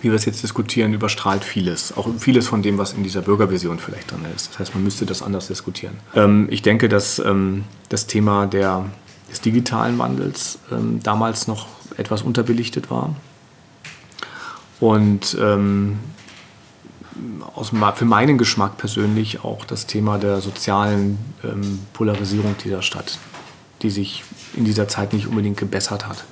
wie wir es jetzt diskutieren, überstrahlt vieles. Auch vieles von dem, was in dieser Bürgervision vielleicht drin ist. Das heißt, man müsste das anders diskutieren. Ähm, ich denke, dass ähm, das Thema der, des digitalen Wandels ähm, damals noch etwas unterbelichtet war. Und ähm, aus, für meinen Geschmack persönlich auch das Thema der sozialen ähm, Polarisierung dieser Stadt, die sich in dieser Zeit nicht unbedingt gebessert hat.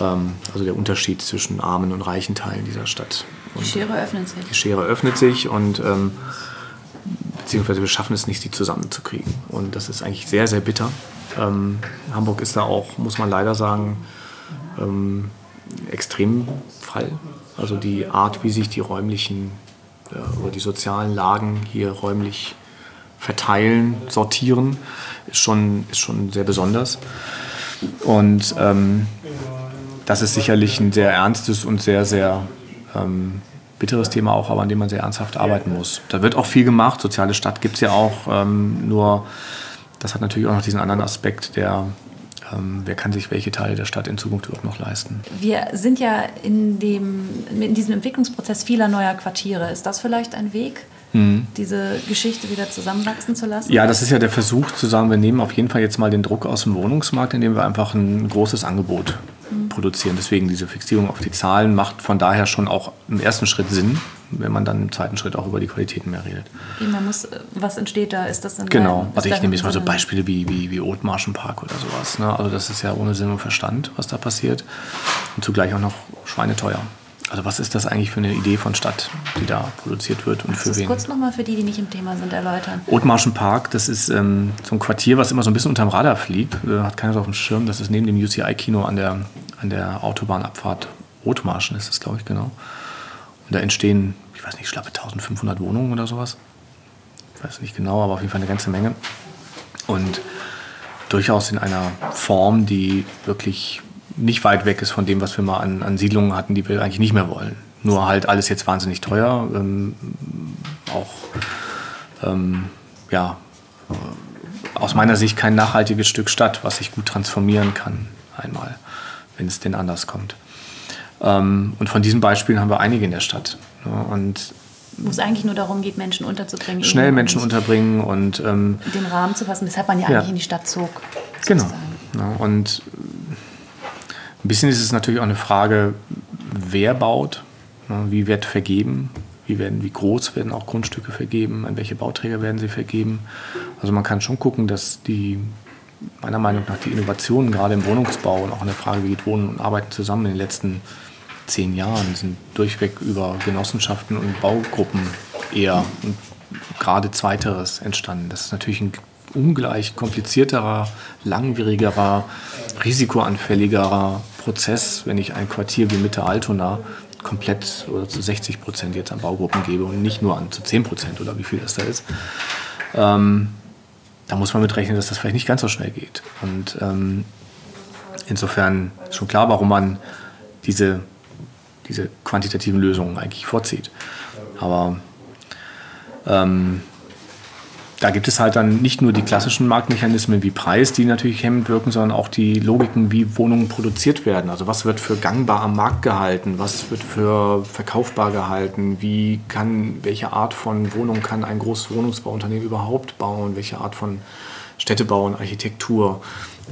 Ähm, also der Unterschied zwischen armen und reichen Teilen dieser Stadt. Und die Schere öffnet sich. Die Schere öffnet sich und ähm, beziehungsweise wir schaffen es nicht, die zusammenzukriegen. Und das ist eigentlich sehr, sehr bitter. Ähm, Hamburg ist da auch, muss man leider sagen, ähm, Extremfall. Also die Art, wie sich die räumlichen äh, oder die sozialen Lagen hier räumlich verteilen, sortieren, ist schon, ist schon sehr besonders. Und ähm, das ist sicherlich ein sehr ernstes und sehr, sehr ähm, bitteres Thema auch, aber an dem man sehr ernsthaft arbeiten muss. Da wird auch viel gemacht. Soziale Stadt gibt es ja auch. Ähm, nur das hat natürlich auch noch diesen anderen Aspekt, der ähm, wer kann sich welche Teile der Stadt in Zukunft überhaupt noch leisten. Wir sind ja in, dem, in diesem Entwicklungsprozess vieler neuer Quartiere. Ist das vielleicht ein Weg? Mhm. diese Geschichte wieder zusammenwachsen zu lassen? Ja, das ist ja der Versuch zu sagen, wir nehmen auf jeden Fall jetzt mal den Druck aus dem Wohnungsmarkt, indem wir einfach ein großes Angebot. Produzieren. Deswegen diese Fixierung auf die Zahlen macht von daher schon auch im ersten Schritt Sinn, wenn man dann im zweiten Schritt auch über die Qualitäten mehr redet. Man muss, was entsteht da? Ist das dann Genau, also ich nehme jetzt mal so Beispiele wie, wie, wie Othmarschenpark oder sowas. Ne? Also das ist ja ohne Sinn und Verstand, was da passiert. Und zugleich auch noch schweineteuer. Also was ist das eigentlich für eine Idee von Stadt, die da produziert wird und Kannst für wen? kurz nochmal für die, die nicht im Thema sind, erläutern. Othmarschen Park, das ist ähm, so ein Quartier, was immer so ein bisschen unterm Radar fliegt. Äh, hat keiner so auf dem Schirm. Das ist neben dem UCI-Kino an der, an der Autobahnabfahrt Othmarschen ist das, glaube ich, genau. Und da entstehen, ich weiß nicht, schlappe 1500 Wohnungen oder sowas. Ich weiß nicht genau, aber auf jeden Fall eine ganze Menge. Und durchaus in einer Form, die wirklich nicht weit weg ist von dem, was wir mal an, an Siedlungen hatten, die wir eigentlich nicht mehr wollen. Nur halt alles jetzt wahnsinnig teuer. Ähm, auch, ähm, ja, aus meiner Sicht kein nachhaltiges Stück Stadt, was sich gut transformieren kann, einmal, wenn es denn anders kommt. Ähm, und von diesen Beispielen haben wir einige in der Stadt. Ja, und wo es eigentlich nur darum geht, Menschen unterzubringen. Schnell Menschen unterbringen und ähm, den Rahmen zu fassen, weshalb man ja, ja. eigentlich in die Stadt zog. Genau. Ja, und ein bisschen ist es natürlich auch eine Frage, wer baut, ne, wie wird vergeben, wie, werden, wie groß werden auch Grundstücke vergeben, an welche Bauträger werden sie vergeben. Also man kann schon gucken, dass die, meiner Meinung nach, die Innovationen gerade im Wohnungsbau und auch in der Frage, wie geht Wohnen und Arbeiten zusammen in den letzten zehn Jahren, sind durchweg über Genossenschaften und Baugruppen eher und gerade Zweiteres entstanden. Das ist natürlich ein ungleich komplizierterer, langwierigerer, risikoanfälligerer Prozess, wenn ich ein Quartier wie Mitte Altona komplett oder zu 60 Prozent jetzt an Baugruppen gebe und nicht nur an zu 10 Prozent oder wie viel das da ist. Ähm, da muss man mit rechnen, dass das vielleicht nicht ganz so schnell geht. Und ähm, insofern ist schon klar, warum man diese, diese quantitativen Lösungen eigentlich vorzieht. Aber ähm, da gibt es halt dann nicht nur die klassischen Marktmechanismen wie Preis, die natürlich hemmend wirken, sondern auch die Logiken, wie Wohnungen produziert werden. Also was wird für gangbar am Markt gehalten, was wird für verkaufbar gehalten, wie kann, welche Art von Wohnung kann ein großes Wohnungsbauunternehmen überhaupt bauen, welche Art von Städtebau und Architektur.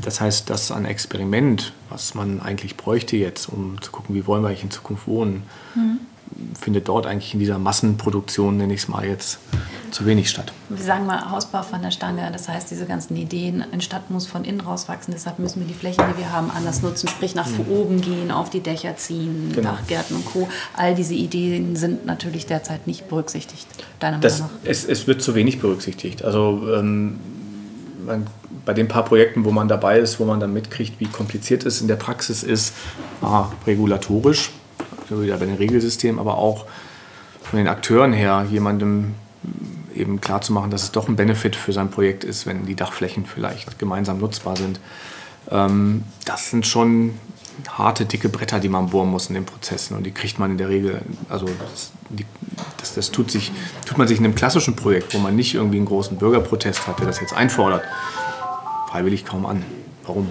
Das heißt, das ein Experiment, was man eigentlich bräuchte jetzt, um zu gucken, wie wollen wir eigentlich in Zukunft wohnen, mhm findet dort eigentlich in dieser Massenproduktion, nenne ich es mal jetzt, zu wenig statt. Wir sagen mal Hausbau von der Stange, das heißt, diese ganzen Ideen, eine Stadt muss von innen raus wachsen, deshalb müssen wir die Flächen, die wir haben, anders nutzen, sprich nach mhm. oben gehen, auf die Dächer ziehen, genau. Dachgärten und Co. All diese Ideen sind natürlich derzeit nicht berücksichtigt, deiner Meinung nach? Es, es wird zu wenig berücksichtigt. Also ähm, man, bei den paar Projekten, wo man dabei ist, wo man dann mitkriegt, wie kompliziert es in der Praxis ist, ah, regulatorisch, wieder bei den Regelsystemen, aber auch von den Akteuren her jemandem eben klarzumachen, dass es doch ein Benefit für sein Projekt ist, wenn die Dachflächen vielleicht gemeinsam nutzbar sind. Ähm, das sind schon harte, dicke Bretter, die man bohren muss in den Prozessen und die kriegt man in der Regel, also das, die, das, das tut, sich, tut man sich in einem klassischen Projekt, wo man nicht irgendwie einen großen Bürgerprotest hat, der das jetzt einfordert, freiwillig kaum an warum.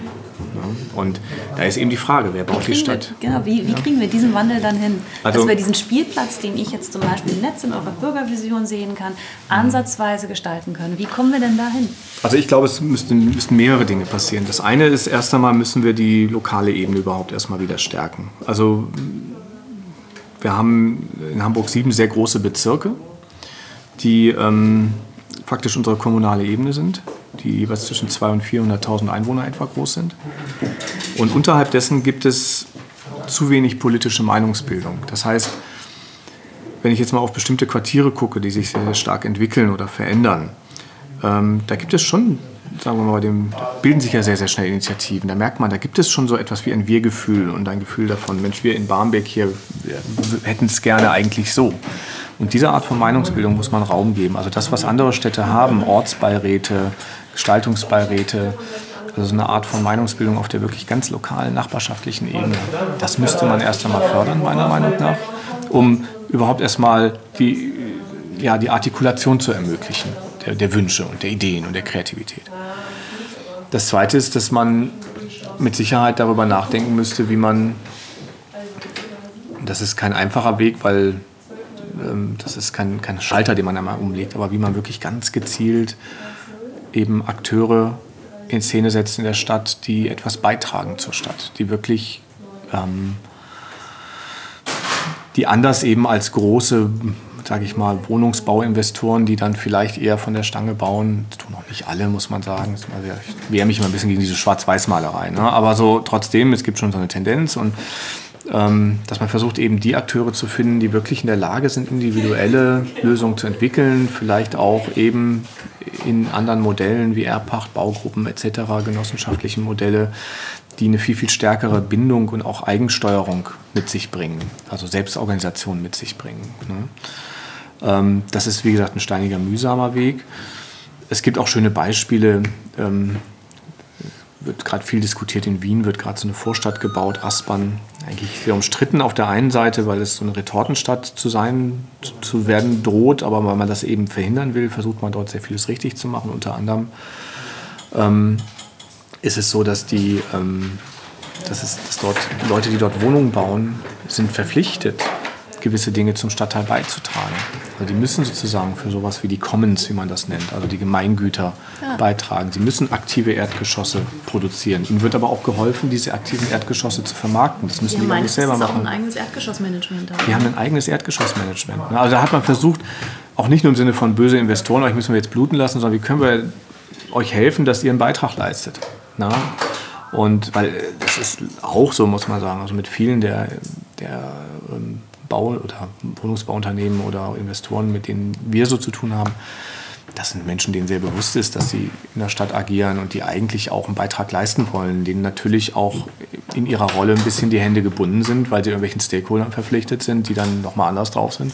Und da ist eben die Frage, wer baut die Stadt? Wir, genau, wie, wie kriegen wir diesen Wandel dann hin? Also, dass wir diesen Spielplatz, den ich jetzt zum Beispiel im Netz in eurer Bürgervision sehen kann, ansatzweise gestalten können. Wie kommen wir denn dahin? Also ich glaube, es müssten, müssten mehrere Dinge passieren. Das eine ist, erst einmal müssen wir die lokale Ebene überhaupt erstmal wieder stärken. Also wir haben in Hamburg sieben sehr große Bezirke, die ähm, faktisch unsere kommunale Ebene sind die jeweils zwischen 200.000 und 400.000 Einwohner etwa groß sind. Und unterhalb dessen gibt es zu wenig politische Meinungsbildung. Das heißt, wenn ich jetzt mal auf bestimmte Quartiere gucke, die sich sehr, sehr stark entwickeln oder verändern, ähm, da gibt es schon, sagen wir mal, dem, da bilden sich ja sehr, sehr schnell Initiativen. Da merkt man, da gibt es schon so etwas wie ein Wir-Gefühl und ein Gefühl davon, Mensch, wir in Barmbek hier hätten es gerne eigentlich so. Und dieser Art von Meinungsbildung muss man Raum geben. Also das, was andere Städte haben, Ortsbeiräte, Gestaltungsbeiräte, Also so eine Art von Meinungsbildung auf der wirklich ganz lokalen, nachbarschaftlichen Ebene. Das müsste man erst einmal fördern, meiner Meinung nach, um überhaupt erstmal die, ja, die Artikulation zu ermöglichen, der, der Wünsche und der Ideen und der Kreativität. Das Zweite ist, dass man mit Sicherheit darüber nachdenken müsste, wie man, das ist kein einfacher Weg, weil ähm, das ist kein, kein Schalter, den man einmal umlegt, aber wie man wirklich ganz gezielt eben Akteure in Szene setzt in der Stadt, die etwas beitragen zur Stadt, die wirklich, ähm, die anders eben als große, sage ich mal, Wohnungsbauinvestoren, die dann vielleicht eher von der Stange bauen, das tun auch nicht alle, muss man sagen. Ich wehre mich immer ein bisschen gegen diese Schwarz-Weiß-Malerei, ne? aber so trotzdem, es gibt schon so eine Tendenz und ähm, dass man versucht, eben die Akteure zu finden, die wirklich in der Lage sind, individuelle Lösungen zu entwickeln, vielleicht auch eben in anderen Modellen wie Erbpacht, Baugruppen etc., genossenschaftlichen Modelle, die eine viel, viel stärkere Bindung und auch Eigensteuerung mit sich bringen, also Selbstorganisation mit sich bringen. Ne? Ähm, das ist, wie gesagt, ein steiniger, mühsamer Weg. Es gibt auch schöne Beispiele. Ähm, wird gerade viel diskutiert. In Wien wird gerade so eine Vorstadt gebaut, Aspern. Eigentlich sehr umstritten auf der einen Seite, weil es so eine Retortenstadt zu sein, zu werden droht, aber weil man das eben verhindern will, versucht man dort sehr vieles richtig zu machen. Unter anderem ähm, ist es so, dass die, ähm, dass es, dass dort Leute, die dort Wohnungen bauen, sind verpflichtet, gewisse Dinge zum Stadtteil beizutragen. Also die müssen sozusagen für sowas wie die Commons, wie man das nennt, also die Gemeingüter ja. beitragen. Sie müssen aktive Erdgeschosse produzieren. Ihnen wird aber auch geholfen, diese aktiven Erdgeschosse zu vermarkten. Das müssen die, die nicht selber machen. Die haben ein eigenes Erdgeschossmanagement. Die haben ein eigenes Erdgeschossmanagement. Also da hat man versucht, auch nicht nur im Sinne von böse Investoren, euch müssen wir jetzt bluten lassen, sondern wie können wir euch helfen, dass ihr einen Beitrag leistet. Na? Und weil das ist auch so, muss man sagen, also mit vielen der, der ähm, Bau- oder Wohnungsbauunternehmen oder Investoren, mit denen wir so zu tun haben, das sind Menschen, denen sehr bewusst ist, dass sie in der Stadt agieren und die eigentlich auch einen Beitrag leisten wollen, denen natürlich auch in ihrer Rolle ein bisschen die Hände gebunden sind, weil sie irgendwelchen Stakeholdern verpflichtet sind, die dann nochmal anders drauf sind.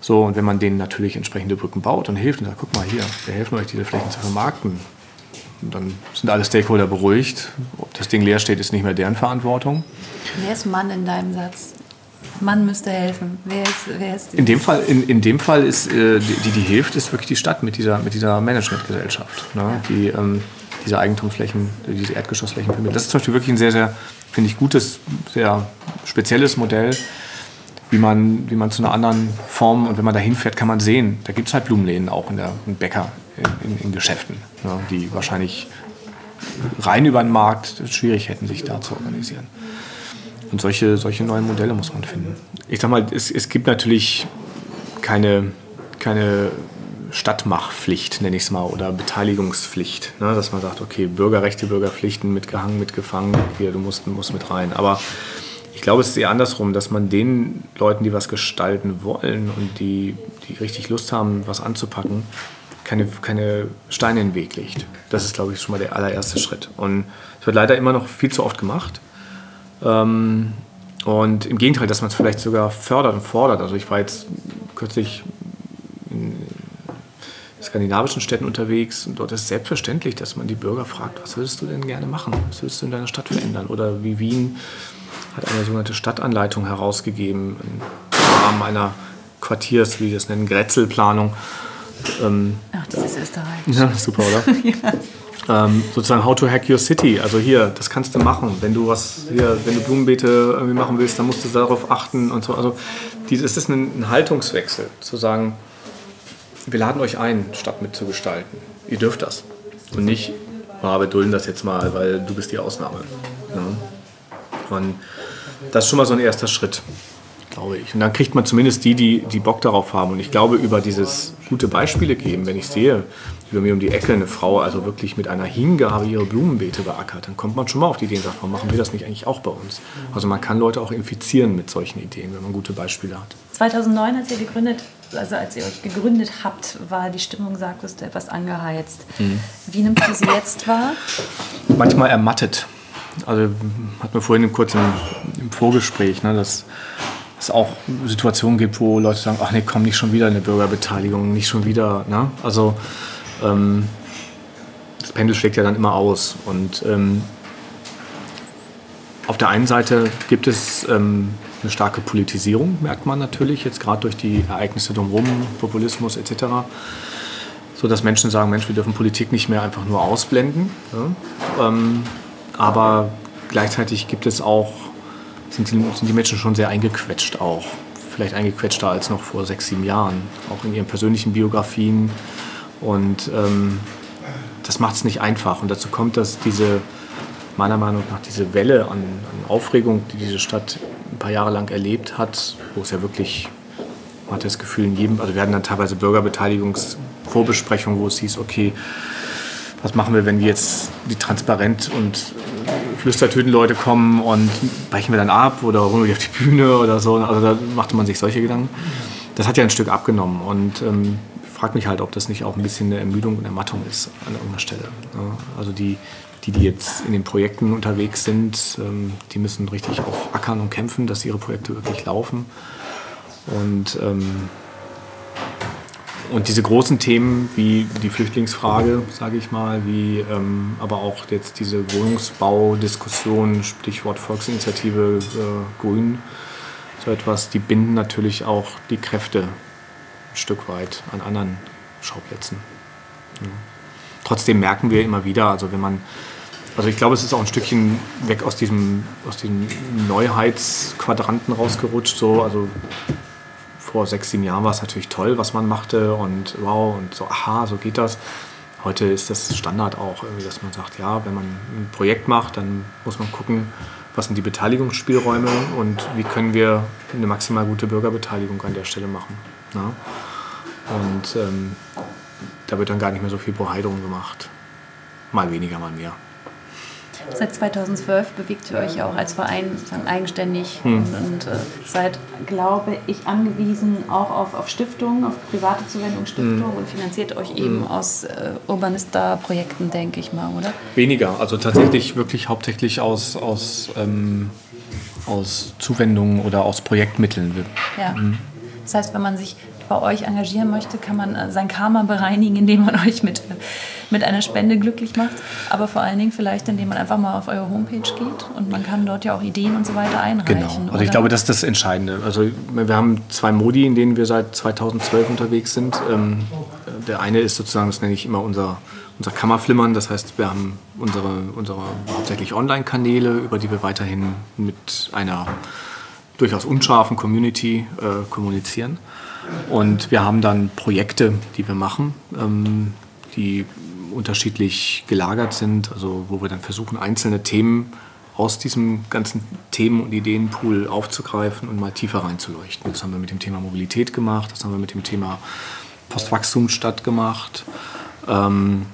So, und wenn man denen natürlich entsprechende Brücken baut und hilft und sagt, guck mal hier, wir helfen euch, diese Flächen zu vermarkten, dann sind alle Stakeholder beruhigt. Ob das Ding leer steht, ist nicht mehr deren Verantwortung. Wer ist Mann in deinem Satz? Mann müsste helfen. Wer ist, wer ist in, dem Fall, in, in dem Fall ist, äh, die, die hilft, ist wirklich die Stadt mit dieser, mit dieser Managementgesellschaft, ne? Ja. die ähm, diese Eigentumsflächen, diese Erdgeschossflächen vermittelt. Das ist zum Beispiel wirklich ein sehr, sehr, finde ich, gutes, sehr spezielles Modell, wie man, wie man zu einer anderen Form, und wenn man da hinfährt, kann man sehen, da gibt es halt Blumenläden auch in der in Bäcker, in, in, in Geschäften, ne? die wahrscheinlich rein über den Markt schwierig hätten, sich da zu organisieren. Und solche, solche neuen Modelle muss man finden. Ich sag mal, es, es gibt natürlich keine, keine Stadtmachpflicht, nenne ich es mal, oder Beteiligungspflicht. Ne? Dass man sagt, okay, Bürgerrechte, Bürgerpflichten, mitgehangen, mitgefangen, hier, du musst, musst mit rein. Aber ich glaube, es ist eher andersrum, dass man den Leuten, die was gestalten wollen und die, die richtig Lust haben, was anzupacken, keine, keine Steine in den Weg legt. Das ist, glaube ich, schon mal der allererste Schritt. Und es wird leider immer noch viel zu oft gemacht. Ähm, und im Gegenteil, dass man es vielleicht sogar fördert und fordert. Also ich war jetzt kürzlich in skandinavischen Städten unterwegs und dort ist selbstverständlich, dass man die Bürger fragt, was würdest du denn gerne machen? Was würdest du in deiner Stadt verändern? Oder wie Wien hat eine sogenannte Stadtanleitung herausgegeben im Rahmen einer Quartiers, wie wir das nennen, Grätzelplanung. Ähm, Ach, das ist Österreich. Ja, super, oder? ja ähm, sozusagen How to Hack Your City. Also hier, das kannst du machen. Wenn du was hier, wenn du Blumenbeete irgendwie machen willst, dann musst du darauf achten und so. Also es ist ein, ein Haltungswechsel, zu sagen, wir laden euch ein, Stadt mitzugestalten. Ihr dürft das. Und nicht, oh, wir dulden das jetzt mal, weil du bist die Ausnahme. Ja. Ne? Und das ist schon mal so ein erster Schritt, glaube ich. Und dann kriegt man zumindest die, die, die Bock darauf haben. Und ich glaube, über dieses gute Beispiele geben, wenn ich sehe, über mir um die Ecke eine Frau also wirklich mit einer Hingabe ihre Blumenbeete beackert, dann kommt man schon mal auf die Idee und sagt, warum machen wir das nicht eigentlich auch bei uns? Also man kann Leute auch infizieren mit solchen Ideen, wenn man gute Beispiele hat. 2009, als ihr gegründet, also als ihr euch gegründet habt, war die Stimmung, sagtest du, etwas angeheizt. Mhm. Wie nimmst du sie jetzt wahr? Manchmal ermattet. Also hat mir vorhin kurz im, im Vorgespräch, ne, dass es auch Situationen gibt, wo Leute sagen, ach nee, komm, nicht schon wieder eine Bürgerbeteiligung, nicht schon wieder. Ne? Also ähm, das Pendel schlägt ja dann immer aus. Und ähm, auf der einen Seite gibt es ähm, eine starke Politisierung, merkt man natürlich, jetzt gerade durch die Ereignisse drumherum, Populismus etc. So dass Menschen sagen, Mensch, wir dürfen Politik nicht mehr einfach nur ausblenden. Ja? Ähm, aber gleichzeitig gibt es auch, sind die, sind die Menschen schon sehr eingequetscht auch. Vielleicht eingequetschter als noch vor sechs, sieben Jahren, auch in ihren persönlichen Biografien. Und ähm, das macht es nicht einfach. Und dazu kommt, dass diese, meiner Meinung nach, diese Welle an, an, Aufregung, die diese Stadt ein paar Jahre lang erlebt hat, wo es ja wirklich, man hat das Gefühl, in jedem, also wir hatten dann teilweise Bürgerbeteiligungsvorbesprechungen, wo es hieß, okay, was machen wir, wenn wir jetzt die transparent und Flüstertötenleute kommen und brechen wir dann ab oder holen wir die auf die Bühne oder so. Also da machte man sich solche Gedanken. Das hat ja ein Stück abgenommen und ähm, frage mich halt, ob das nicht auch ein bisschen eine Ermüdung und Ermattung ist an irgendeiner Stelle. Also die, die, die jetzt in den Projekten unterwegs sind, ähm, die müssen richtig auch ackern und kämpfen, dass ihre Projekte wirklich laufen. Und, ähm, und diese großen Themen wie die Flüchtlingsfrage, sage ich mal, wie ähm, aber auch jetzt diese Wohnungsbaudiskussion, Stichwort Volksinitiative äh, Grün, so etwas, die binden natürlich auch die Kräfte ein Stück weit an anderen Schauplätzen. Ja. Trotzdem merken wir immer wieder, also wenn man, also ich glaube, es ist auch ein Stückchen weg aus diesem, aus diesem Neuheitsquadranten rausgerutscht. So, also vor sechs, sieben Jahren war es natürlich toll, was man machte und wow und so, aha, so geht das. Heute ist das Standard auch irgendwie, dass man sagt, ja, wenn man ein Projekt macht, dann muss man gucken, was sind die Beteiligungsspielräume und wie können wir eine maximal gute Bürgerbeteiligung an der Stelle machen. Ne? Und ähm, da wird dann gar nicht mehr so viel Bohai drum gemacht. Mal weniger, mal mehr. Seit 2012 bewegt ihr euch auch als Verein sozusagen eigenständig hm. und, und äh, seid, glaube ich, angewiesen auch auf, auf Stiftungen, auf private Zuwendungsstiftungen hm. und finanziert euch eben hm. aus äh, Urbanista-Projekten, denke ich mal, oder? Weniger, also tatsächlich wirklich hauptsächlich aus, aus, ähm, aus Zuwendungen oder aus Projektmitteln. Ja. Hm. Das heißt, wenn man sich bei euch engagieren möchte, kann man äh, sein Karma bereinigen, indem man euch mit, mit einer Spende glücklich macht. Aber vor allen Dingen vielleicht, indem man einfach mal auf eure Homepage geht und man kann dort ja auch Ideen und so weiter einreichen. Genau. Also oder? ich glaube, das ist das Entscheidende. Also wir haben zwei Modi, in denen wir seit 2012 unterwegs sind. Ähm, der eine ist sozusagen, das nenne ich immer unser, unser Kammerflimmern. Das heißt, wir haben unsere, unsere hauptsächlich Online-Kanäle, über die wir weiterhin mit einer durchaus unscharfen Community äh, kommunizieren. Und wir haben dann Projekte, die wir machen, ähm, die unterschiedlich gelagert sind, also wo wir dann versuchen, einzelne Themen aus diesem ganzen Themen- und Ideenpool aufzugreifen und mal tiefer reinzuleuchten. Das haben wir mit dem Thema Mobilität gemacht, das haben wir mit dem Thema Postwachstumsstadt gemacht, ähm,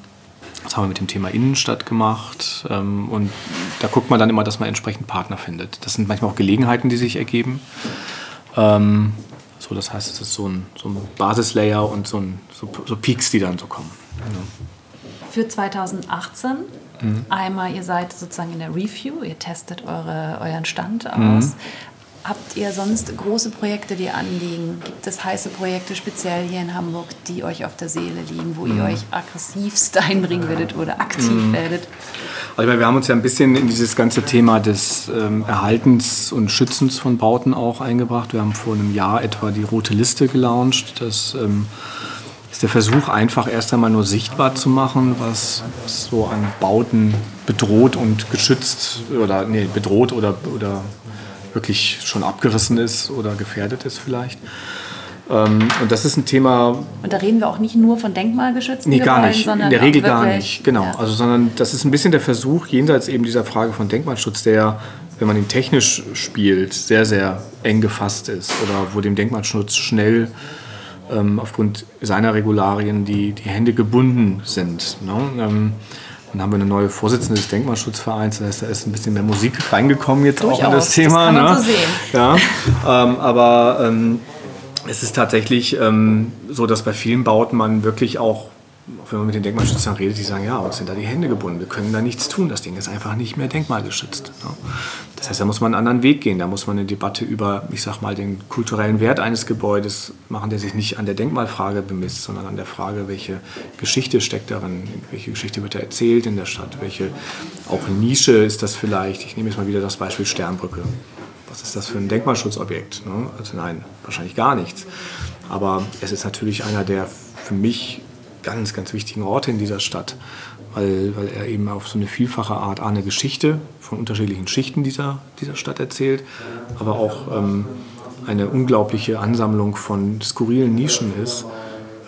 das haben wir mit dem Thema Innenstadt gemacht. Ähm, und da guckt man dann immer, dass man entsprechend Partner findet. Das sind manchmal auch Gelegenheiten, die sich ergeben. Ähm, so, das heißt, es ist so ein, so ein Basislayer und so, ein, so, so, Peaks, die dann so kommen. Ja. Für 2018 mhm. einmal, ihr seid sozusagen in der Review, ihr testet eure, euren Stand aus. Mhm. Habt ihr sonst große Projekte, die anliegen? Gibt es heiße Projekte speziell hier in Hamburg, die euch auf der Seele liegen, wo mhm. ihr euch aggressivst einbringen werdet oder aktiv mhm. werdet? Also wir haben uns ja ein bisschen in dieses ganze Thema des ähm, Erhaltens und Schützens von Bauten auch eingebracht. Wir haben vor einem Jahr etwa die rote Liste gelauncht. Das ähm, ist der Versuch, einfach erst einmal nur sichtbar zu machen, was, was so an Bauten bedroht und geschützt oder nee, bedroht oder, oder wirklich schon abgerissen ist oder gefährdet ist vielleicht. Ähm, und das ist ein Thema. Und da reden wir auch nicht nur von denkmalgeschützten Nee, gar nicht. In der Regel gar nicht. Genau. Ja. Also, sondern das ist ein bisschen der Versuch, jenseits eben dieser Frage von Denkmalschutz, der, wenn man ihn technisch spielt, sehr, sehr eng gefasst ist oder wo dem Denkmalschutz schnell ähm, aufgrund seiner Regularien die, die Hände gebunden sind. Ne? Ähm, dann haben wir eine neue Vorsitzende des Denkmalschutzvereins, das heißt, da ist ein bisschen mehr Musik reingekommen jetzt Durchaus. auch in das Thema. Das kann man ne? so sehen. Ja, ähm, aber ähm, es ist tatsächlich ähm, so, dass bei vielen Bauten man wirklich auch wenn man mit den Denkmalschützern redet, die sagen, ja, uns sind da die Hände gebunden, wir können da nichts tun, das Ding ist einfach nicht mehr denkmalgeschützt. Ne? Das heißt, da muss man einen anderen Weg gehen, da muss man eine Debatte über, ich sag mal, den kulturellen Wert eines Gebäudes machen, der sich nicht an der Denkmalfrage bemisst, sondern an der Frage, welche Geschichte steckt darin, welche Geschichte wird da erzählt in der Stadt, welche auch Nische ist das vielleicht. Ich nehme jetzt mal wieder das Beispiel Sternbrücke. Was ist das für ein Denkmalschutzobjekt? Ne? Also nein, wahrscheinlich gar nichts. Aber es ist natürlich einer der für mich ganz, ganz wichtigen Orte in dieser Stadt, weil, weil er eben auf so eine vielfache Art eine Geschichte von unterschiedlichen Schichten dieser, dieser Stadt erzählt, aber auch ähm, eine unglaubliche Ansammlung von skurrilen Nischen ist,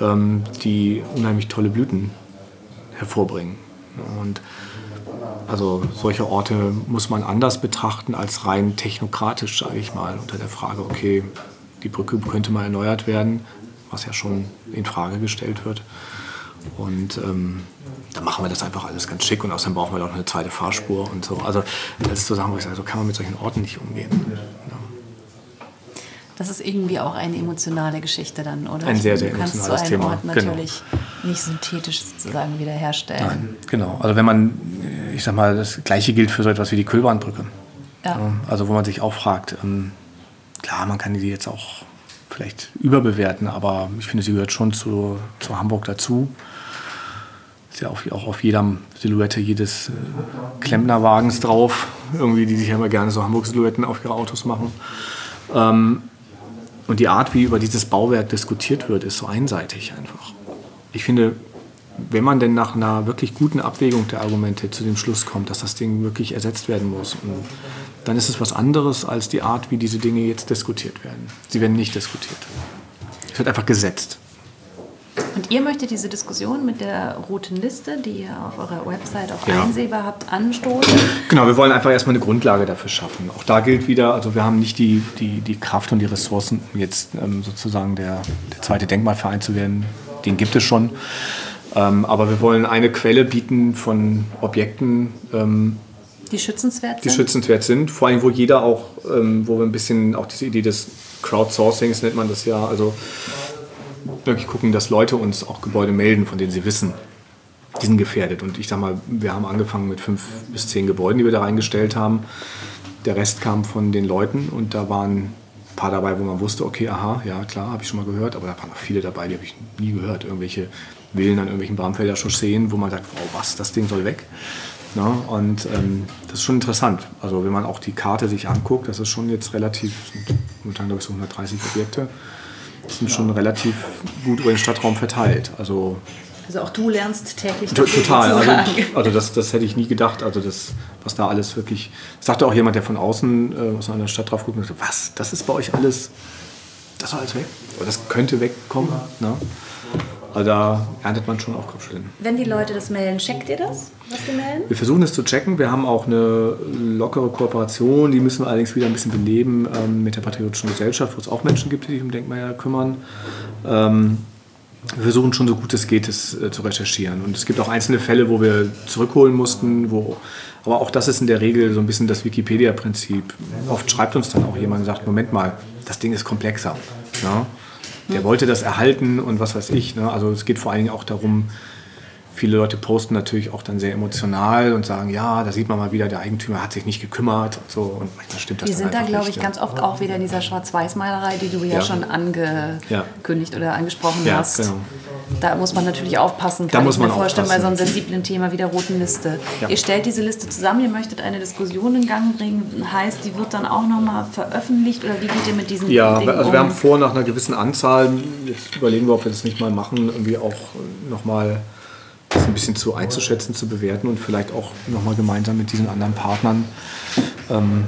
ähm, die unheimlich tolle Blüten hervorbringen. Und also solche Orte muss man anders betrachten als rein technokratisch, sage ich mal, unter der Frage, okay, die Brücke könnte mal erneuert werden, was ja schon in Frage gestellt wird. Und ähm, dann machen wir das einfach alles ganz schick und außerdem brauchen wir noch eine zweite Fahrspur und so. Also das ist so Sachen, wo ich sage, so kann man mit solchen Orten nicht umgehen. Ja. Das ist irgendwie auch eine emotionale Geschichte dann, oder? Ein sehr, sehr emotionales Thema. Du kannst so einen Ort genau. natürlich genau. nicht synthetisch sozusagen wiederherstellen. Nein, genau. Also wenn man, ich sag mal, das Gleiche gilt für so etwas wie die Kühlbahnbrücke. Ja. Also wo man sich auch fragt, ähm, klar, man kann die jetzt auch vielleicht überbewerten, aber ich finde, sie gehört schon zu, zu Hamburg dazu. Ist ja auch, auch auf jeder Silhouette jedes äh, Klempnerwagens drauf, irgendwie, die sich ja immer gerne so Hamburg-Silhouetten auf ihre Autos machen. Ähm, und die Art, wie über dieses Bauwerk diskutiert wird, ist so einseitig einfach. Ich finde, wenn man denn nach einer wirklich guten Abwägung der Argumente zu dem Schluss kommt, dass das Ding wirklich ersetzt werden muss, dann ist es was anderes als die Art, wie diese Dinge jetzt diskutiert werden. Sie werden nicht diskutiert. Es wird einfach gesetzt. Ihr möchtet diese Diskussion mit der roten Liste, die ihr auf eurer Website auch ja. einsehbar habt, anstoßen? Genau, wir wollen einfach erstmal eine Grundlage dafür schaffen. Auch da gilt wieder, also wir haben nicht die, die, die Kraft und die Ressourcen, um jetzt ähm, sozusagen der, der zweite Denkmalverein zu werden. Den gibt es schon. Ähm, aber wir wollen eine Quelle bieten von Objekten, ähm, die schützenswert sind. Die schützenswert sind, vor allem wo jeder auch, ähm, wo wir ein bisschen auch diese Idee des Crowdsourcings nennt man das ja, also wirklich gucken, dass Leute uns auch Gebäude melden, von denen sie wissen, die sind gefährdet. Und ich sag mal, wir haben angefangen mit fünf bis zehn Gebäuden, die wir da reingestellt haben. Der Rest kam von den Leuten und da waren ein paar dabei, wo man wusste, okay, aha, ja klar, habe ich schon mal gehört, aber da waren auch viele dabei, die habe ich nie gehört. Irgendwelche Villen an irgendwelchen Bramfelder Chausseen, wo man sagt, oh was, das Ding soll weg. Ja, und ähm, das ist schon interessant. Also wenn man auch die Karte sich anguckt, das ist schon jetzt relativ, momentan glaube ich so 130 Objekte, sind schon relativ gut über den Stadtraum verteilt. Also, also auch du lernst täglich Total, also, also, das, das hätte ich nie gedacht, also das, was da alles wirklich, sagte auch jemand, der von außen äh, aus einer Stadt drauf guckt und sagte, was, das ist bei euch alles, das soll alles weg? Oder das könnte wegkommen. Ne? Also da erntet man schon auch Kopfschütteln. Wenn die Leute das melden, checkt ihr das, was die melden? Wir versuchen es zu checken. Wir haben auch eine lockere Kooperation, die müssen wir allerdings wieder ein bisschen beleben ähm, mit der Patriotischen Gesellschaft, wo es auch Menschen gibt, die sich um Denkmäler kümmern. Ähm, wir versuchen schon so gut es geht, es äh, zu recherchieren. Und es gibt auch einzelne Fälle, wo wir zurückholen mussten, wo aber auch das ist in der Regel so ein bisschen das Wikipedia-Prinzip. Oft schreibt uns dann auch jemand und sagt, Moment mal, das Ding ist komplexer. Ja? Der wollte das erhalten und was weiß ich. Ne? Also es geht vor allen Dingen auch darum, viele Leute posten natürlich auch dann sehr emotional und sagen, ja, da sieht man mal wieder, der Eigentümer hat sich nicht gekümmert und so. Und manchmal stimmt das Die sind da, glaube ich, ganz oft auch wieder in dieser Schwarz-Weiß-Malerei, die du ja, ja schon angekündigt ja. oder angesprochen ja, hast. Genau. Da muss man natürlich aufpassen, kann da muss ich mir vorstellen, aufpassen. bei so einem sensiblen Thema wie der roten Liste. Ihr stellt diese Liste zusammen, ihr möchtet eine Diskussion in Gang bringen, heißt, die wird dann auch nochmal veröffentlicht oder wie geht ihr mit diesen Ja, Dingen also um? wir haben vor, nach einer gewissen Anzahl, jetzt überlegen wir, ob wir das nicht mal machen, irgendwie auch nochmal das ein bisschen zu einzuschätzen, zu bewerten und vielleicht auch nochmal gemeinsam mit diesen anderen Partnern, ähm,